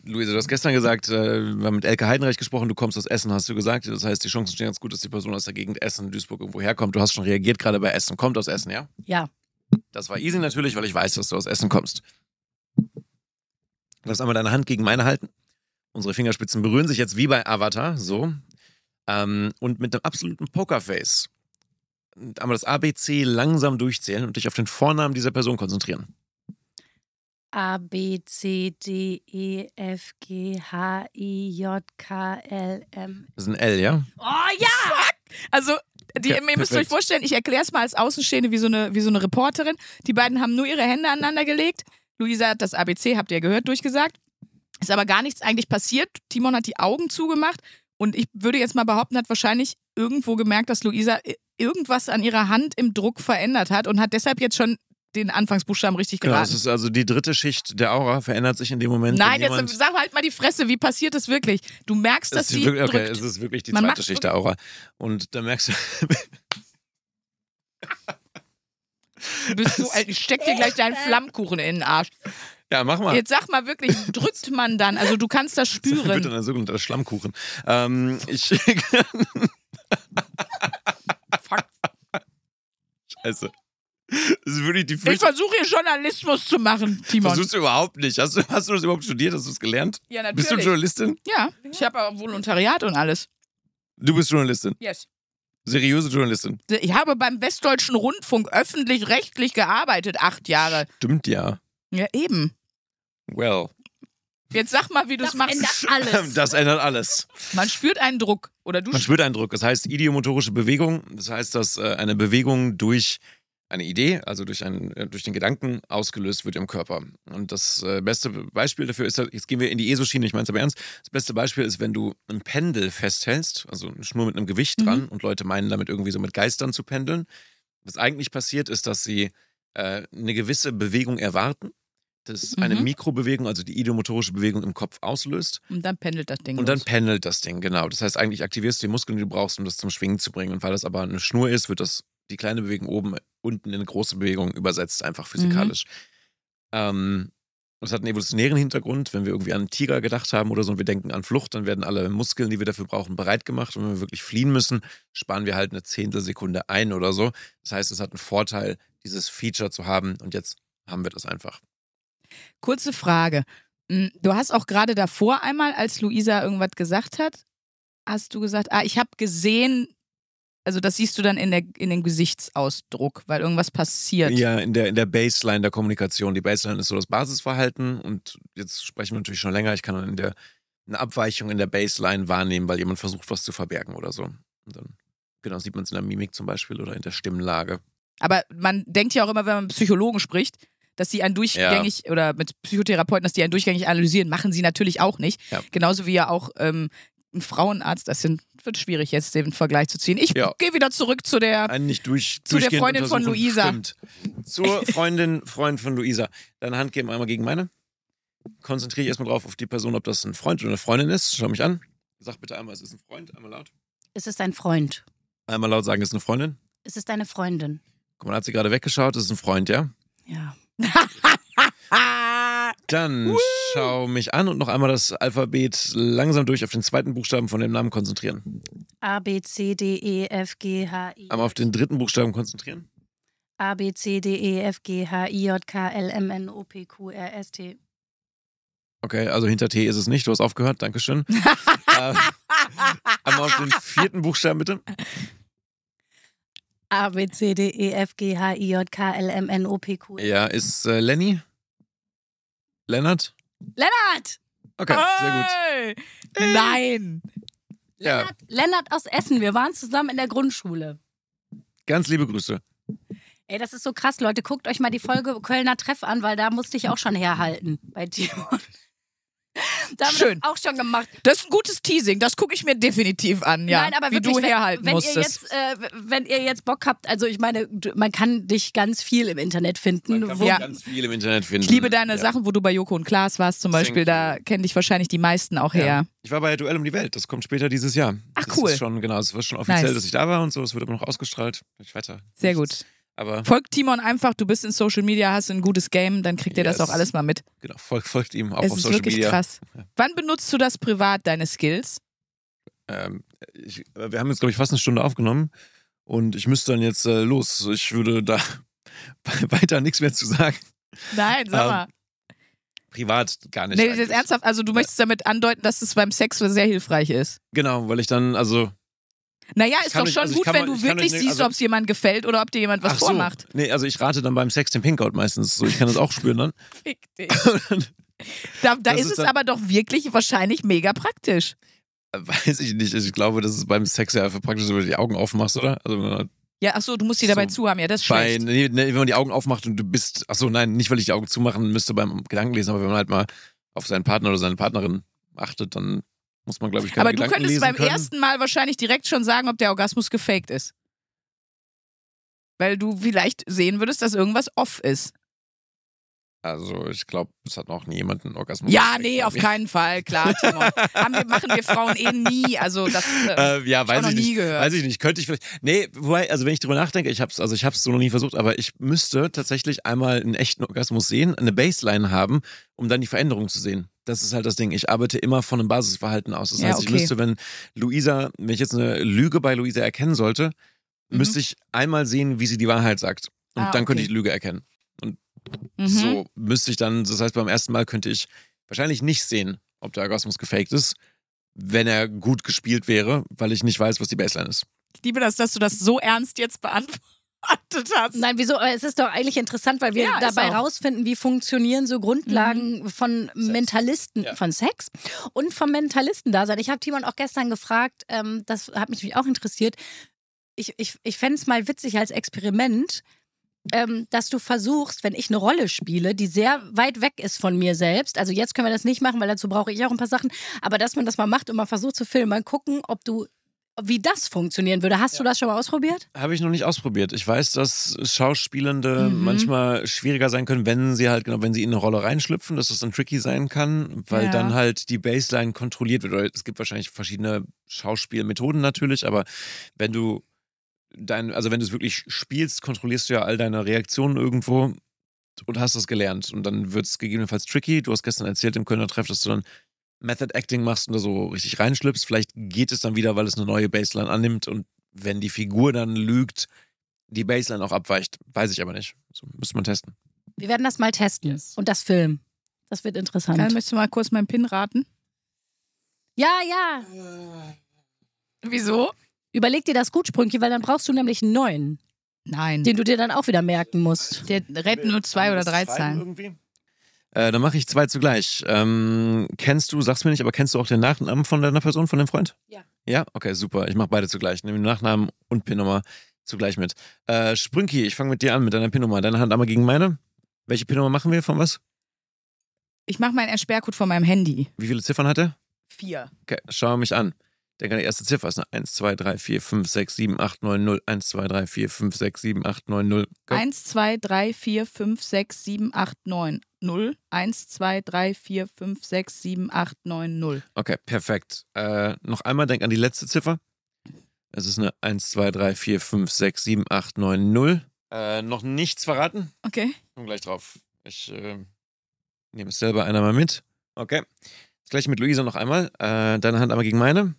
Luisa, du hast gestern gesagt, äh, wir haben mit Elke Heidenreich gesprochen, du kommst aus Essen, hast du gesagt. Das heißt, die Chancen stehen ganz gut, dass die Person aus der Gegend Essen, Duisburg irgendwo herkommt. Du hast schon reagiert gerade bei Essen, kommt aus Essen, ja? Ja. Das war easy natürlich, weil ich weiß, dass du aus Essen kommst. Du darfst einmal deine Hand gegen meine halten. Unsere Fingerspitzen berühren sich jetzt wie bei Avatar, so. Ähm, und mit einem absoluten Pokerface einmal das ABC langsam durchzählen und dich auf den Vornamen dieser Person konzentrieren. A, B, C, D, E, F, G, H, I, J, K, L, M. Das ist ein L, ja? Oh ja! Also, die, Ja, ihr müsst perfekt. euch vorstellen, ich erkläre es mal als Außenstehende wie so, eine, wie so eine Reporterin. Die beiden haben nur ihre Hände aneinander gelegt. Luisa hat das ABC, habt ihr gehört, durchgesagt. Ist aber gar nichts eigentlich passiert. Timon hat die Augen zugemacht. Und ich würde jetzt mal behaupten, hat wahrscheinlich irgendwo gemerkt, dass Luisa irgendwas an ihrer Hand im Druck verändert hat und hat deshalb jetzt schon den Anfangsbuchstaben richtig Genau, geraten. das ist also die dritte Schicht der Aura, verändert sich in dem Moment. Nein, jetzt sag halt mal die Fresse, wie passiert das wirklich? Du merkst, dass sie wirklich, okay, drückt. es ist wirklich die Man zweite Schicht der Aura. Und da merkst du, Du bist [laughs] alt, ich steck dir gleich deinen Flammkuchen in den Arsch. Ja, mach mal. Jetzt sag mal wirklich, drückt man dann? Also du kannst das [laughs] spüren. ein sogenannter Schlammkuchen. Ähm, ich. [laughs] Fuck. Scheiße. Das ist wirklich die Ich versuche hier Journalismus zu machen, Timon. Versuchst du überhaupt nicht. Hast du, hast du das überhaupt studiert? Hast du es gelernt? ja, natürlich. Bist du Journalistin? ja, ich habe auch Volontariat und alles. Du bist Journalistin. Yes. Seriöse Journalistin. Ich habe beim Westdeutschen Rundfunk öffentlich-rechtlich gearbeitet, acht Jahre. Stimmt ja. Ja, eben. Well. Jetzt sag mal, wie du es Das machst. ändert [laughs] alles. Das ändert alles. Man spürt einen Druck. Oder du Man spürt einen Druck. Das heißt idiomotorische Bewegung. Das heißt, dass äh, eine Bewegung durch eine Idee, also durch, einen, äh, durch den Gedanken ausgelöst wird im Körper. Und das äh, beste Beispiel dafür ist, jetzt gehen wir in die ESO-Schiene, ich meine es aber ernst. Das beste Beispiel ist, wenn du ein Pendel festhältst, also eine Schnur mit einem Gewicht dran und Leute meinen damit irgendwie so mit Geistern zu pendeln. Was eigentlich passiert, ist, dass sie äh, eine gewisse Bewegung erwarten, das eine Mhm. Mikrobewegung, also die idiomotorische Bewegung im Kopf auslöst. Und dann pendelt das Ding Und dann los. pendelt das Ding, genau. Das heißt, eigentlich aktivierst du die Muskeln, die du brauchst, um das zum Schwingen zu bringen. Und weil das aber eine Schnur ist, wird das die kleine Bewegung oben unten in eine große Bewegung übersetzt, einfach physikalisch. Ähm, das hat einen evolutionären Hintergrund. Wenn wir irgendwie an einen Tiger gedacht haben oder so und wir denken an Flucht, dann werden alle Muskeln, die wir dafür brauchen, bereit gemacht. Und wenn wir wirklich fliehen müssen, sparen wir halt eine Zehntelsekunde ein oder so. Das heißt, es hat einen Vorteil, dieses Feature zu haben. Und jetzt haben wir das einfach. Kurze Frage. Mm, Du hast auch gerade davor einmal, als Luisa irgendwas gesagt hat, hast du gesagt, ah, ich habe gesehen, also das siehst du dann in, der, in dem Gesichtsausdruck, weil irgendwas passiert. Ja, in der, in der Baseline der Kommunikation. Die Baseline ist so das Basisverhalten und jetzt sprechen wir natürlich schon länger. Ich kann dann in der eine Abweichung in der Baseline wahrnehmen, weil jemand versucht, was zu verbergen oder so. Und dann, genau, sieht man es in der Mimik zum Beispiel oder in der Stimmlage. Aber man denkt ja auch immer, wenn man mit Psychologen spricht, dass sie einen durchgängig oder mit Psychotherapeuten, dass die einen durchgängig analysieren, machen sie natürlich auch nicht. Ja. Genauso wie ja auch ähm, ein Frauenarzt, das sind, wird schwierig jetzt den Vergleich zu ziehen. Ich Ja. gehe wieder zurück zu der. Nicht durch, Zu der Freundin von. Luisa. Stimmt. Zur Freundin, Freund von Luisa. Deine Hand geben einmal gegen meine. Konzentriere ich erstmal drauf auf die Person, ob das ein Freund oder eine Freundin ist. Schau mich an. Sag bitte einmal, es ist ein Freund. Einmal laut. Es ist dein Freund. Einmal laut sagen, es ist eine Freundin. Es ist deine Freundin. Guck mal, hat sie gerade weggeschaut. Es ist ein Freund, ja? Ja. [laughs] Dann schau mich an und noch einmal das Alphabet langsam durch auf den zweiten Buchstaben von dem Namen konzentrieren. A, B, C, D, E, F, G, H, I. Einmal auf den dritten Buchstaben konzentrieren. A, B, C, D, E, F, G, H, I, J, K, L, M, N, O, P, Q, R, S, T. Okay, also hinter T ist es nicht. Du hast aufgehört. Dankeschön. [laughs] äh, einmal auf den vierten Buchstaben bitte. A, B, C, D, E, F, G, H, I, J, K, L, M, N, O, P, Q. R. Ja, ist äh, Lenny? Lennart? Lennart! Okay, sehr gut. Hey! Nein! Ja, Lennart! Lennart aus Essen. Wir waren zusammen in der Grundschule. ganz liebe Grüße. Ey, das ist so krass, Leute. Guckt euch mal die Folge Kölner Treff an, weil da musste ich auch schon herhalten bei Timon. Da haben wir Schön. das auch schon gemacht. Das ist ein gutes Teasing, das gucke ich mir definitiv an, ja. Nein, aber wie wirklich, du wenn, herhalten wenn musstest. Ihr jetzt, äh, wenn ihr jetzt Bock habt, also ich meine, du- man kann dich ganz viel im Internet finden. Man kann wo, Ja. ganz viel im Internet finden. ich liebe deine ja. Sachen, wo du bei Joko und Klaas warst zum Beispiel, da kennen dich wahrscheinlich die meisten auch her. Ja. Ich war bei Duell um die Welt. Das kommt später dieses Jahr. Ach, das cool. Ist schon, genau, es wird schon offiziell, Nice. dass ich da war und so. Es wird aber noch ausgestrahlt. Ich weiter. Sehr gut. Aber Folgt Timon einfach, du bist in Social Media, hast ein gutes Game, dann kriegt ihr das Yes. auch alles mal mit. genau, folgt, folgt ihm auch es auf ist Social wirklich Media. krass. Wann benutzt du das privat, deine Skills? Ähm, ich, wir haben jetzt, glaube ich, fast eine Stunde aufgenommen und ich müsste dann jetzt äh, los. Ich würde da [laughs] weiter nichts mehr zu sagen. Nein, sag Ähm, mal. Privat gar nicht. Nee, das ist eigentlich. ernsthaft, also du möchtest damit andeuten, dass es beim Sex sehr hilfreich ist. Genau, weil ich dann, also. Naja, ist doch schon also gut, wenn du wirklich siehst, also- ob es jemand gefällt oder ob dir jemand was ach so. vormacht. Nee, also ich rate dann beim Sex den Pinkout meistens. So, ich kann das auch spüren dann. [laughs] Fick dich. [laughs] Da, da Das ist ist es aber doch wirklich wahrscheinlich mega praktisch. Weiß ich nicht. Ich glaube, dass es beim Sex ja einfach praktisch, wenn du die Augen aufmachst, oder? Also Ja, ach so, du musst die dabei So, zu haben. Ja, das ist bei, schlecht. nee, nee, wenn man die Augen aufmacht und du bist, ach so, nein, nicht weil ich die Augen zumachen müsste beim Gedankenlesen, aber wenn man halt mal auf seinen Partner oder seine Partnerin achtet, dann muss man, glaube ich, keine Aber du Gedanken könntest lesen beim können. ersten Mal wahrscheinlich direkt schon sagen, ob der Orgasmus gefaked ist. Weil du vielleicht sehen würdest, dass irgendwas off ist. Also ich glaube, es hat noch nie jemand einen Orgasmus. Ja, nee, auf keinen Fall, klar. [laughs] Haben wir, machen wir Frauen eh nie. Also das äh, Äh, ja, weiß noch ich nie nicht. gehört. Weiß ich nicht. Könnte ich vielleicht. Nee, wobei, also wenn ich drüber nachdenke, ich hab's, also ich hab's so noch nie versucht, aber ich müsste tatsächlich einmal einen echten Orgasmus sehen, eine Baseline haben, um dann die Veränderung zu sehen. Das ist halt das Ding. Ich arbeite immer von einem Basisverhalten aus. Das Ja, heißt, ich okay. müsste, wenn Luisa, wenn ich jetzt eine Lüge bei Luisa erkennen sollte, Mhm. müsste ich einmal sehen, wie sie die Wahrheit sagt. Und Ah, dann könnte okay. ich die Lüge erkennen. mhm. So müsste ich dann, das heißt, beim ersten Mal könnte ich wahrscheinlich nicht sehen, ob der Orgasmus gefaked ist, wenn er gut gespielt wäre, weil ich nicht weiß, was die Baseline ist. Ich liebe das, dass du das so ernst jetzt [laughs] beantwortet hast. Nein, wieso? Aber Es ist doch eigentlich interessant, weil wir Ja, dabei rausfinden, wie funktionieren so Grundlagen von Mentalisten, Ja. von Sex und vom Mentalistendasein. Ich habe Timon auch gestern gefragt, ähm, das hat mich auch interessiert. Ich, ich, ich fände es mal witzig als Experiment, ähm, dass du versuchst, wenn ich eine Rolle spiele, die sehr weit weg ist von mir selbst, also jetzt können wir das nicht machen, weil dazu brauche ich auch ein paar Sachen, aber dass man das mal macht und mal versucht zu filmen, mal gucken, ob du, wie das funktionieren würde. Hast du das schon mal ausprobiert? Habe ich noch nicht ausprobiert. Ich weiß, dass Schauspielende Mhm. manchmal schwieriger sein können, wenn sie halt, genau, wenn sie in eine Rolle reinschlüpfen, dass das dann tricky sein kann, weil Ja. dann halt die Baseline kontrolliert wird. Oder es gibt wahrscheinlich verschiedene Schauspielmethoden natürlich, aber wenn du dein, also wenn du es wirklich spielst, kontrollierst du ja all deine Reaktionen irgendwo und hast das gelernt. Und dann wird es gegebenenfalls tricky. Du hast gestern erzählt im Kölner Treff, dass du dann Method Acting machst und da so richtig reinschlüpfst. Vielleicht geht es dann wieder, weil es eine neue Baseline annimmt und wenn die Figur dann lügt, die Baseline auch abweicht. Weiß ich aber nicht. So, müsste man testen. Wir werden das mal testen Yes. und das filmen. Das wird interessant. Dann möchtest du mal kurz meinen Pin raten? Ja, ja. Wieso? Überleg dir das gut, Sprünki, weil dann brauchst du nämlich einen neuen, Nein. den du dir dann auch wieder merken musst. Der rät nur zwei oder drei Zahlen. Irgendwie? Äh, dann mache ich zwei zugleich. Ähm, kennst du, sag's mir nicht, aber kennst du auch den Nachnamen von deiner Person, von dem Freund? Ja. Ja? Okay, super. Ich mache beide zugleich. Nehme den Nachnamen und PIN-Nummer zugleich mit. Äh, Sprünki, ich fange mit dir an, mit deiner PIN-Nummer. Deine Hand einmal gegen meine. Welche PIN-Nummer machen wir von was? Ich mache meinen Entsperrcode von meinem Handy. Wie viele Ziffern hat er? Vier. Okay, schau mich an. Denk an die erste Ziffer. Ist eine 1, 2, 3, 4, 5, 6, 7, 8, 9, 0. 1, 2, 3, 4, 5, 6, 7, 8, 9, 0. Go. Eins, zwei, drei, vier, fünf, sechs, sieben, acht, neun, null. Eins, zwei, drei, vier, fünf, sechs, sieben, acht, neun, null. Okay, perfekt. Äh, noch einmal, denk an die letzte Ziffer. Es ist eine 1, 2, 3, 4, 5, 6, 7, 8, 9, 0. Äh, noch nichts verraten? Okay. Komm gleich drauf. Ich äh, nehme es selber einer mal mit. Okay. Das gleiche mit Luisa noch einmal. Äh, deine Hand einmal gegen meine.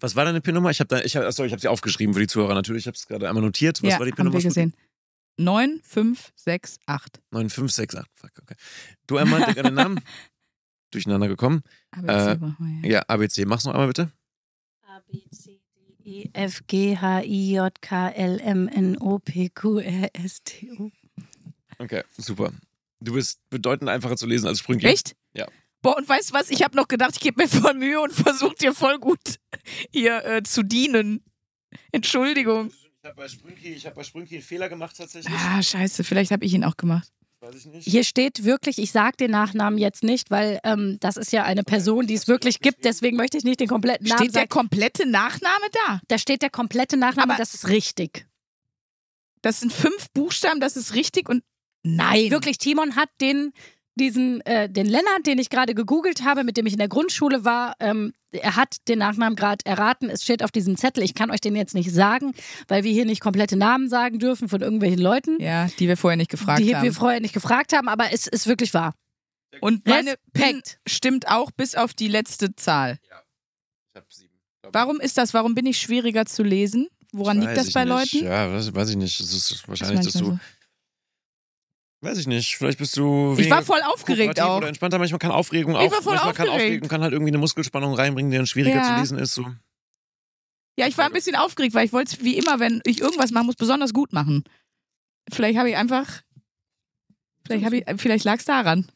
Was war deine PIN-Nummer? Ich habe da, ich hab, achso, ich habe sie aufgeschrieben für die Zuhörer natürlich. Ich habe es gerade einmal notiert. Was ja, war die haben PIN-Nummer? wir gesehen. Neun, fünf, sechs, acht. 9568. Fuck, okay. Du einmal, den Namen. [laughs] Durcheinander gekommen. Aber Äh, brauchen wir ja. Ja, ABC. Mach's noch einmal bitte. A, B, C, D, E, F, G, H, I, J, K, L, M, N, O, P, Q, R, S, T, U. Okay, super. Du bist bedeutend einfacher zu lesen als Sprünki. Echt? Ja. Boah, und weißt du was? Ich habe noch gedacht, ich gebe mir voll Mühe und versuche dir voll gut hier äh, zu dienen. Entschuldigung. Ich habe bei, Sprünki, ich hab bei Sprünki einen Fehler gemacht tatsächlich. Ah, scheiße, vielleicht habe ich ihn auch gemacht. Weiß ich nicht. Hier steht wirklich, ich sage den Nachnamen jetzt nicht, weil ähm, das ist ja eine Person, die es wirklich gibt, deswegen möchte ich nicht den kompletten Namen Steht der sagen. komplette Nachname da? Da steht der komplette Nachname, Aber- das ist richtig. Das sind fünf Buchstaben, das ist richtig und nein. Wirklich, Timon hat den, diesen, äh, den Lennart, den ich gerade gegoogelt habe, mit dem ich in der Grundschule war, ähm, er hat den Nachnamen gerade erraten. Es steht auf diesem Zettel. Ich kann euch den jetzt nicht sagen, weil wir hier nicht komplette Namen sagen dürfen von irgendwelchen Leuten, Ja, die wir vorher nicht gefragt die haben. wir vorher nicht gefragt haben, aber es ist wirklich wahr. und meine PIN stimmt auch bis auf die letzte Zahl. Ich hab sieben. Warum ist das? Warum bin ich schwieriger zu lesen? Woran liegt das bei nicht. Leuten? Ja, weiß, weiß ich nicht. Es ist Das wahrscheinlich, dass manchmal du. Weiß ich nicht. Vielleicht bist du. Ich war voll aufgeregt auch. Oder entspannter. Manchmal kann Aufregung Ich auch. war voll manchmal kann aufgeregt. Aufregung kann halt irgendwie eine Muskelspannung reinbringen, die dann schwieriger Ja. zu lesen ist. So. Ja, ich war ein bisschen aufgeregt, weil ich wollte es wie immer, wenn ich irgendwas machen muss, besonders gut machen. Vielleicht habe ich einfach. Vielleicht, habe ich, vielleicht lag es daran.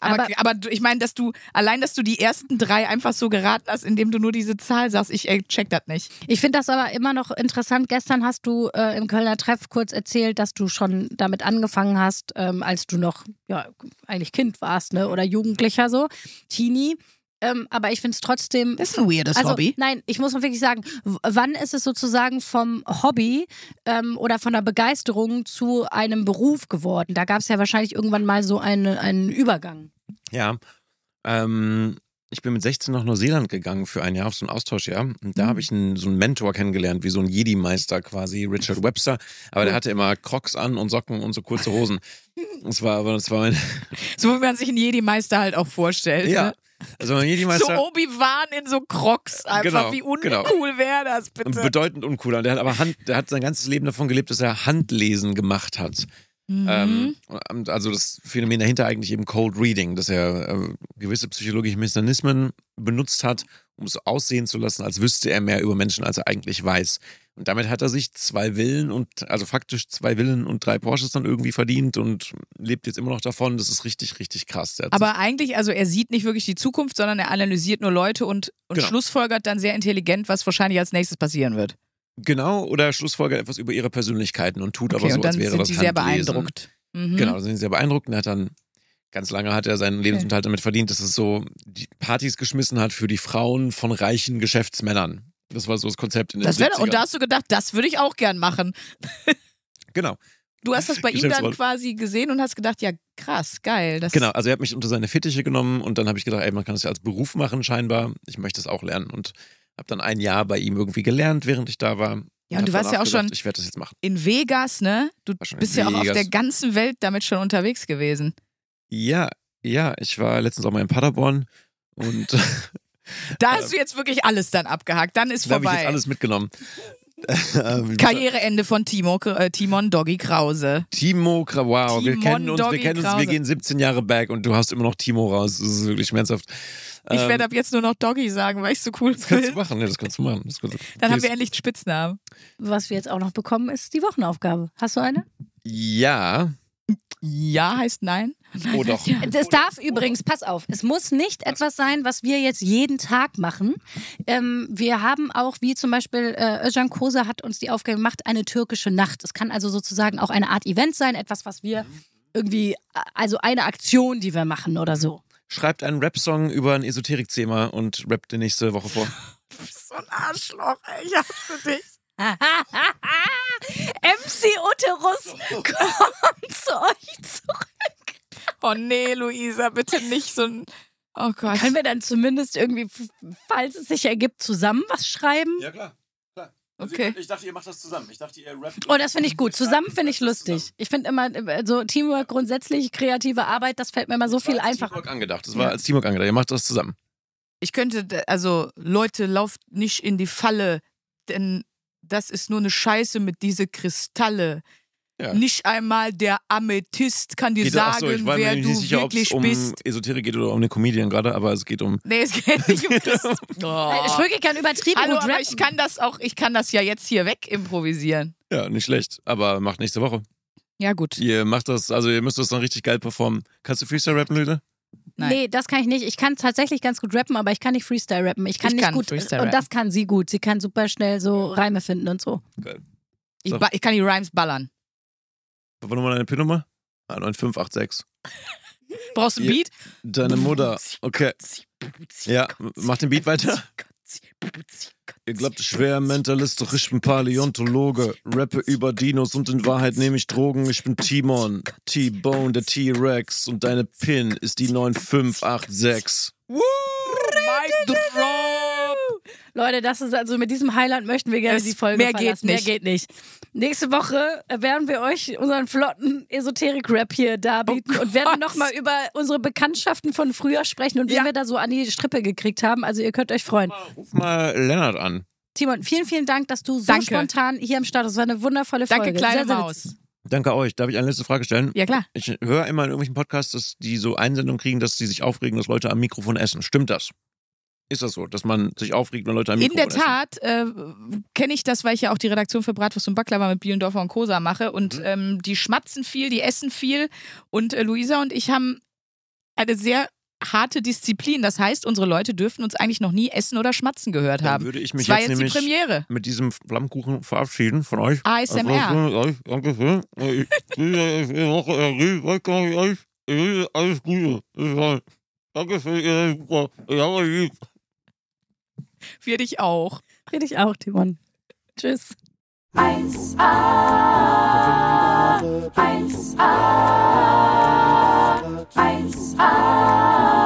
Aber, Aber- aber, ich meine, dass du, allein, dass du die ersten drei einfach so geraten hast, indem du nur diese Zahl sagst, ich ey, check das nicht. Ich finde das aber immer noch interessant. Gestern hast du äh, im Kölner Treff kurz erzählt, dass du schon damit angefangen hast, ähm, als du noch ja eigentlich Kind warst, ne? Oder Jugendlicher so, Teenie. Ähm, aber ich finde es trotzdem. Das ist ein weirdes also, Hobby. Nein, ich muss mal wirklich sagen, wann ist es sozusagen vom Hobby ähm, oder von der Begeisterung zu einem Beruf geworden? Da gab es ja wahrscheinlich irgendwann mal so eine, einen Übergang. Ja. Ähm, ich bin mit 16 nach Neuseeland gegangen für ein Jahr auf so ein Austauschjahr. Und Mhm. da habe ich einen, so einen Mentor kennengelernt, wie so ein Jedi-Meister quasi, Richard [laughs] Webster. Aber der hatte immer Crocs an und Socken und so kurze Hosen. [laughs] Das war aber, das war mein, So wie man sich einen Jedi-Meister halt auch vorstellt. ja. Ne? Also So. Obi-Wan in so Crocs einfach. Genau, wie uncool genau. wäre das, bitte? Bedeutend uncooler. Und der hat aber Hand, der hat sein ganzes Leben davon gelebt, dass er Handlesen gemacht hat. Mhm. Ähm, also das Phänomen dahinter eigentlich eben Cold Reading, dass er äh, gewisse psychologische Mechanismen benutzt hat, um es aussehen zu lassen, als wüsste er mehr über Menschen, als er eigentlich weiß. Und damit hat er sich zwei Villen und, also faktisch zwei Villen und drei Porsches dann irgendwie verdient und lebt jetzt immer noch davon. Das ist richtig, richtig krass. Aber eigentlich, also er sieht nicht wirklich die Zukunft, sondern er analysiert nur Leute und, und Genau. schlussfolgert dann sehr intelligent, was wahrscheinlich als nächstes passieren wird. Genau oder schlussfolgert etwas über ihre Persönlichkeiten und tut Okay, aber so, und dann als wäre sind das die sehr Handlesen. beeindruckt. Mhm. Genau, da sind sie sehr beeindruckt und er hat dann ganz lange hat er seinen Lebensunterhalt damit verdient, dass es so die Partys geschmissen hat für die Frauen von reichen Geschäftsmännern. Das war so das Konzept in den Das wär, 70ern. und da hast du gedacht, das würde ich auch gern machen. [laughs] Genau, Du hast das bei ihm dann quasi gesehen und hast gedacht, ja krass, geil. Das genau. Also er hat mich unter seine Fittiche genommen und dann habe ich gedacht, ey, man kann das ja als Beruf machen scheinbar. Ich möchte es auch lernen und habe dann ein Jahr bei ihm irgendwie gelernt, während ich da war. Ja, und du warst ja auch gedacht, schon- Ich werde das jetzt machen. In Vegas, ne? Du bist ja auch auf Vegas. der ganzen Welt damit schon unterwegs gewesen. Ja, ja. Ich war letztens auch mal in Paderborn und [laughs] Da hast du jetzt wirklich alles dann abgehakt. Dann ist da habe ich vorbei. jetzt alles mitgenommen. [laughs] Ähm, Karriereende von Timo, äh, Timon Doggy Krause. Timo, wow, wir Timon kennen uns, wir kennen uns, Krause. wir gehen 17 Jahre back und du hast immer noch Timo raus. Das ist wirklich schmerzhaft. Ich Ähm, werde ab jetzt nur noch Doggy sagen, weil ich so cool das kannst du bin. machen, ja, das kannst du machen. Das kannst du, Dann haben wir endlich einen Spitznamen. Was wir jetzt auch noch bekommen, ist die Wochenaufgabe. Hast du eine? Ja, Ja heißt nein. oh doch. Es darf übrigens, pass auf, es muss nicht etwas sein, was wir jetzt jeden Tag machen. Ähm, wir haben auch, wie zum Beispiel äh, Özcan Kosa hat uns die Aufgabe gemacht, eine türkische Nacht. Es kann also sozusagen auch eine Art Event sein, etwas, was wir irgendwie, also eine Aktion, die wir machen oder so. Schreibt einen Rap-Song über ein Esoterik-Thema und rappt den nächste Woche vor. [laughs] Du bist so ein Arschloch, ey. Ich hasse dich. [laughs] MC Uterus [laughs] kommt zu euch zurück. Oh nee, Luisa, bitte nicht so ein. Oh Gott. Können wir dann zumindest irgendwie, falls es sich ergibt, zusammen was schreiben? Ja, klar. Klar. Okay. Ich dachte, ihr macht das zusammen. Ich dachte, ihr rappt. Oh, das finde ich gut. Zusammen finde ich lustig. Ich finde immer, äh, so Teamwork grundsätzlich, kreative Arbeit, das fällt mir immer so viel als einfacher. Teamwork angedacht. Das war als Teamwork angedacht. Ihr macht das zusammen. Ich könnte, also Leute, lauft nicht in die Falle, denn das ist nur eine Scheiße mit diese Kristalle. Ja. Nicht einmal der Amethyst kann dir Geht, sagen, achso, ich war wer mir du nicht sicher, wirklich um bist. Esoterik geht oder um eine Comedian gerade, aber es geht um. Nee, es geht nicht um [laughs] Christ. Oh. Ich wirklich kann übertrieben Hallo, gut aber ich kann das auch, ich kann das ja jetzt hier weg improvisieren. Ja, nicht schlecht. Aber macht nächste Woche. Ja, gut. Ihr macht das, also ihr müsst das dann richtig geil performen. Kannst du Freestyle rappen, Lüde? Nein. Nee, das kann ich nicht. Ich kann tatsächlich ganz gut rappen, aber ich kann nicht Freestyle rappen. Ich kann Ich nicht kann gut. Freestyle und das kann sie gut. Sie kann super schnell so Reime finden und so. Geil. Ich, So. ich kann die Rhymes ballern. Was war nochmal deine PIN-Nummer? Ah, 9586. Brauchst du ein. Beat? Deine Mutter. Okay. Ja, mach den Beat weiter. Ihr glaubt, ich wäre Mentalist, doch ich bin Paläontologe. Rappe über Dinos und in Wahrheit nehme ich Drogen. Ich bin Timon, T-Bone, der T-Rex. Und deine PIN ist die 9586. Woo! Leute, das ist also mit diesem Highlight möchten wir gerne Es- die Folge mehr geht verlassen. nicht. Mehr geht nicht. Nächste Woche werden wir euch unseren flotten Esoterik-Rap hier darbieten Oh und werden nochmal über unsere Bekanntschaften von früher sprechen und wen Ja. wir da so an die Strippe gekriegt haben. Also ihr könnt euch freuen. Ruf mal Lennart an. Timon, vielen, vielen Dank, dass du so Danke. spontan hier am Start bist. Es war eine wundervolle Folge. Danke, kleine Sehr, sehr Maus. Danke euch. Darf ich eine letzte Frage stellen? Ja, klar. Ich höre immer in irgendwelchen Podcasts, dass die so Einsendungen kriegen, dass sie sich aufregen, dass Leute am Mikrofon essen. Stimmt das? Ist das so, dass man sich aufregt, wenn Leute am In Mikrofon der Tat äh, kenne ich das, weil ich ja auch die Redaktion für Bratwurst und Baklava mit Bielendorfer und Kosa mache. Und Mhm. ähm, die schmatzen viel, die essen viel. Und äh, Luisa und ich haben eine sehr harte Disziplin. Das heißt, unsere Leute dürfen uns eigentlich noch nie essen oder schmatzen gehört Dann haben. würde ich mich jetzt jetzt die nämlich Premiere. mit diesem Flammkuchen verabschieden von euch. ASMR. Danke schön. Alles Gute. Danke für. Ja, lieb. [laughs] Für dich auch. Für dich auch, Timon. Tschüss. 1a, 1a, 1a,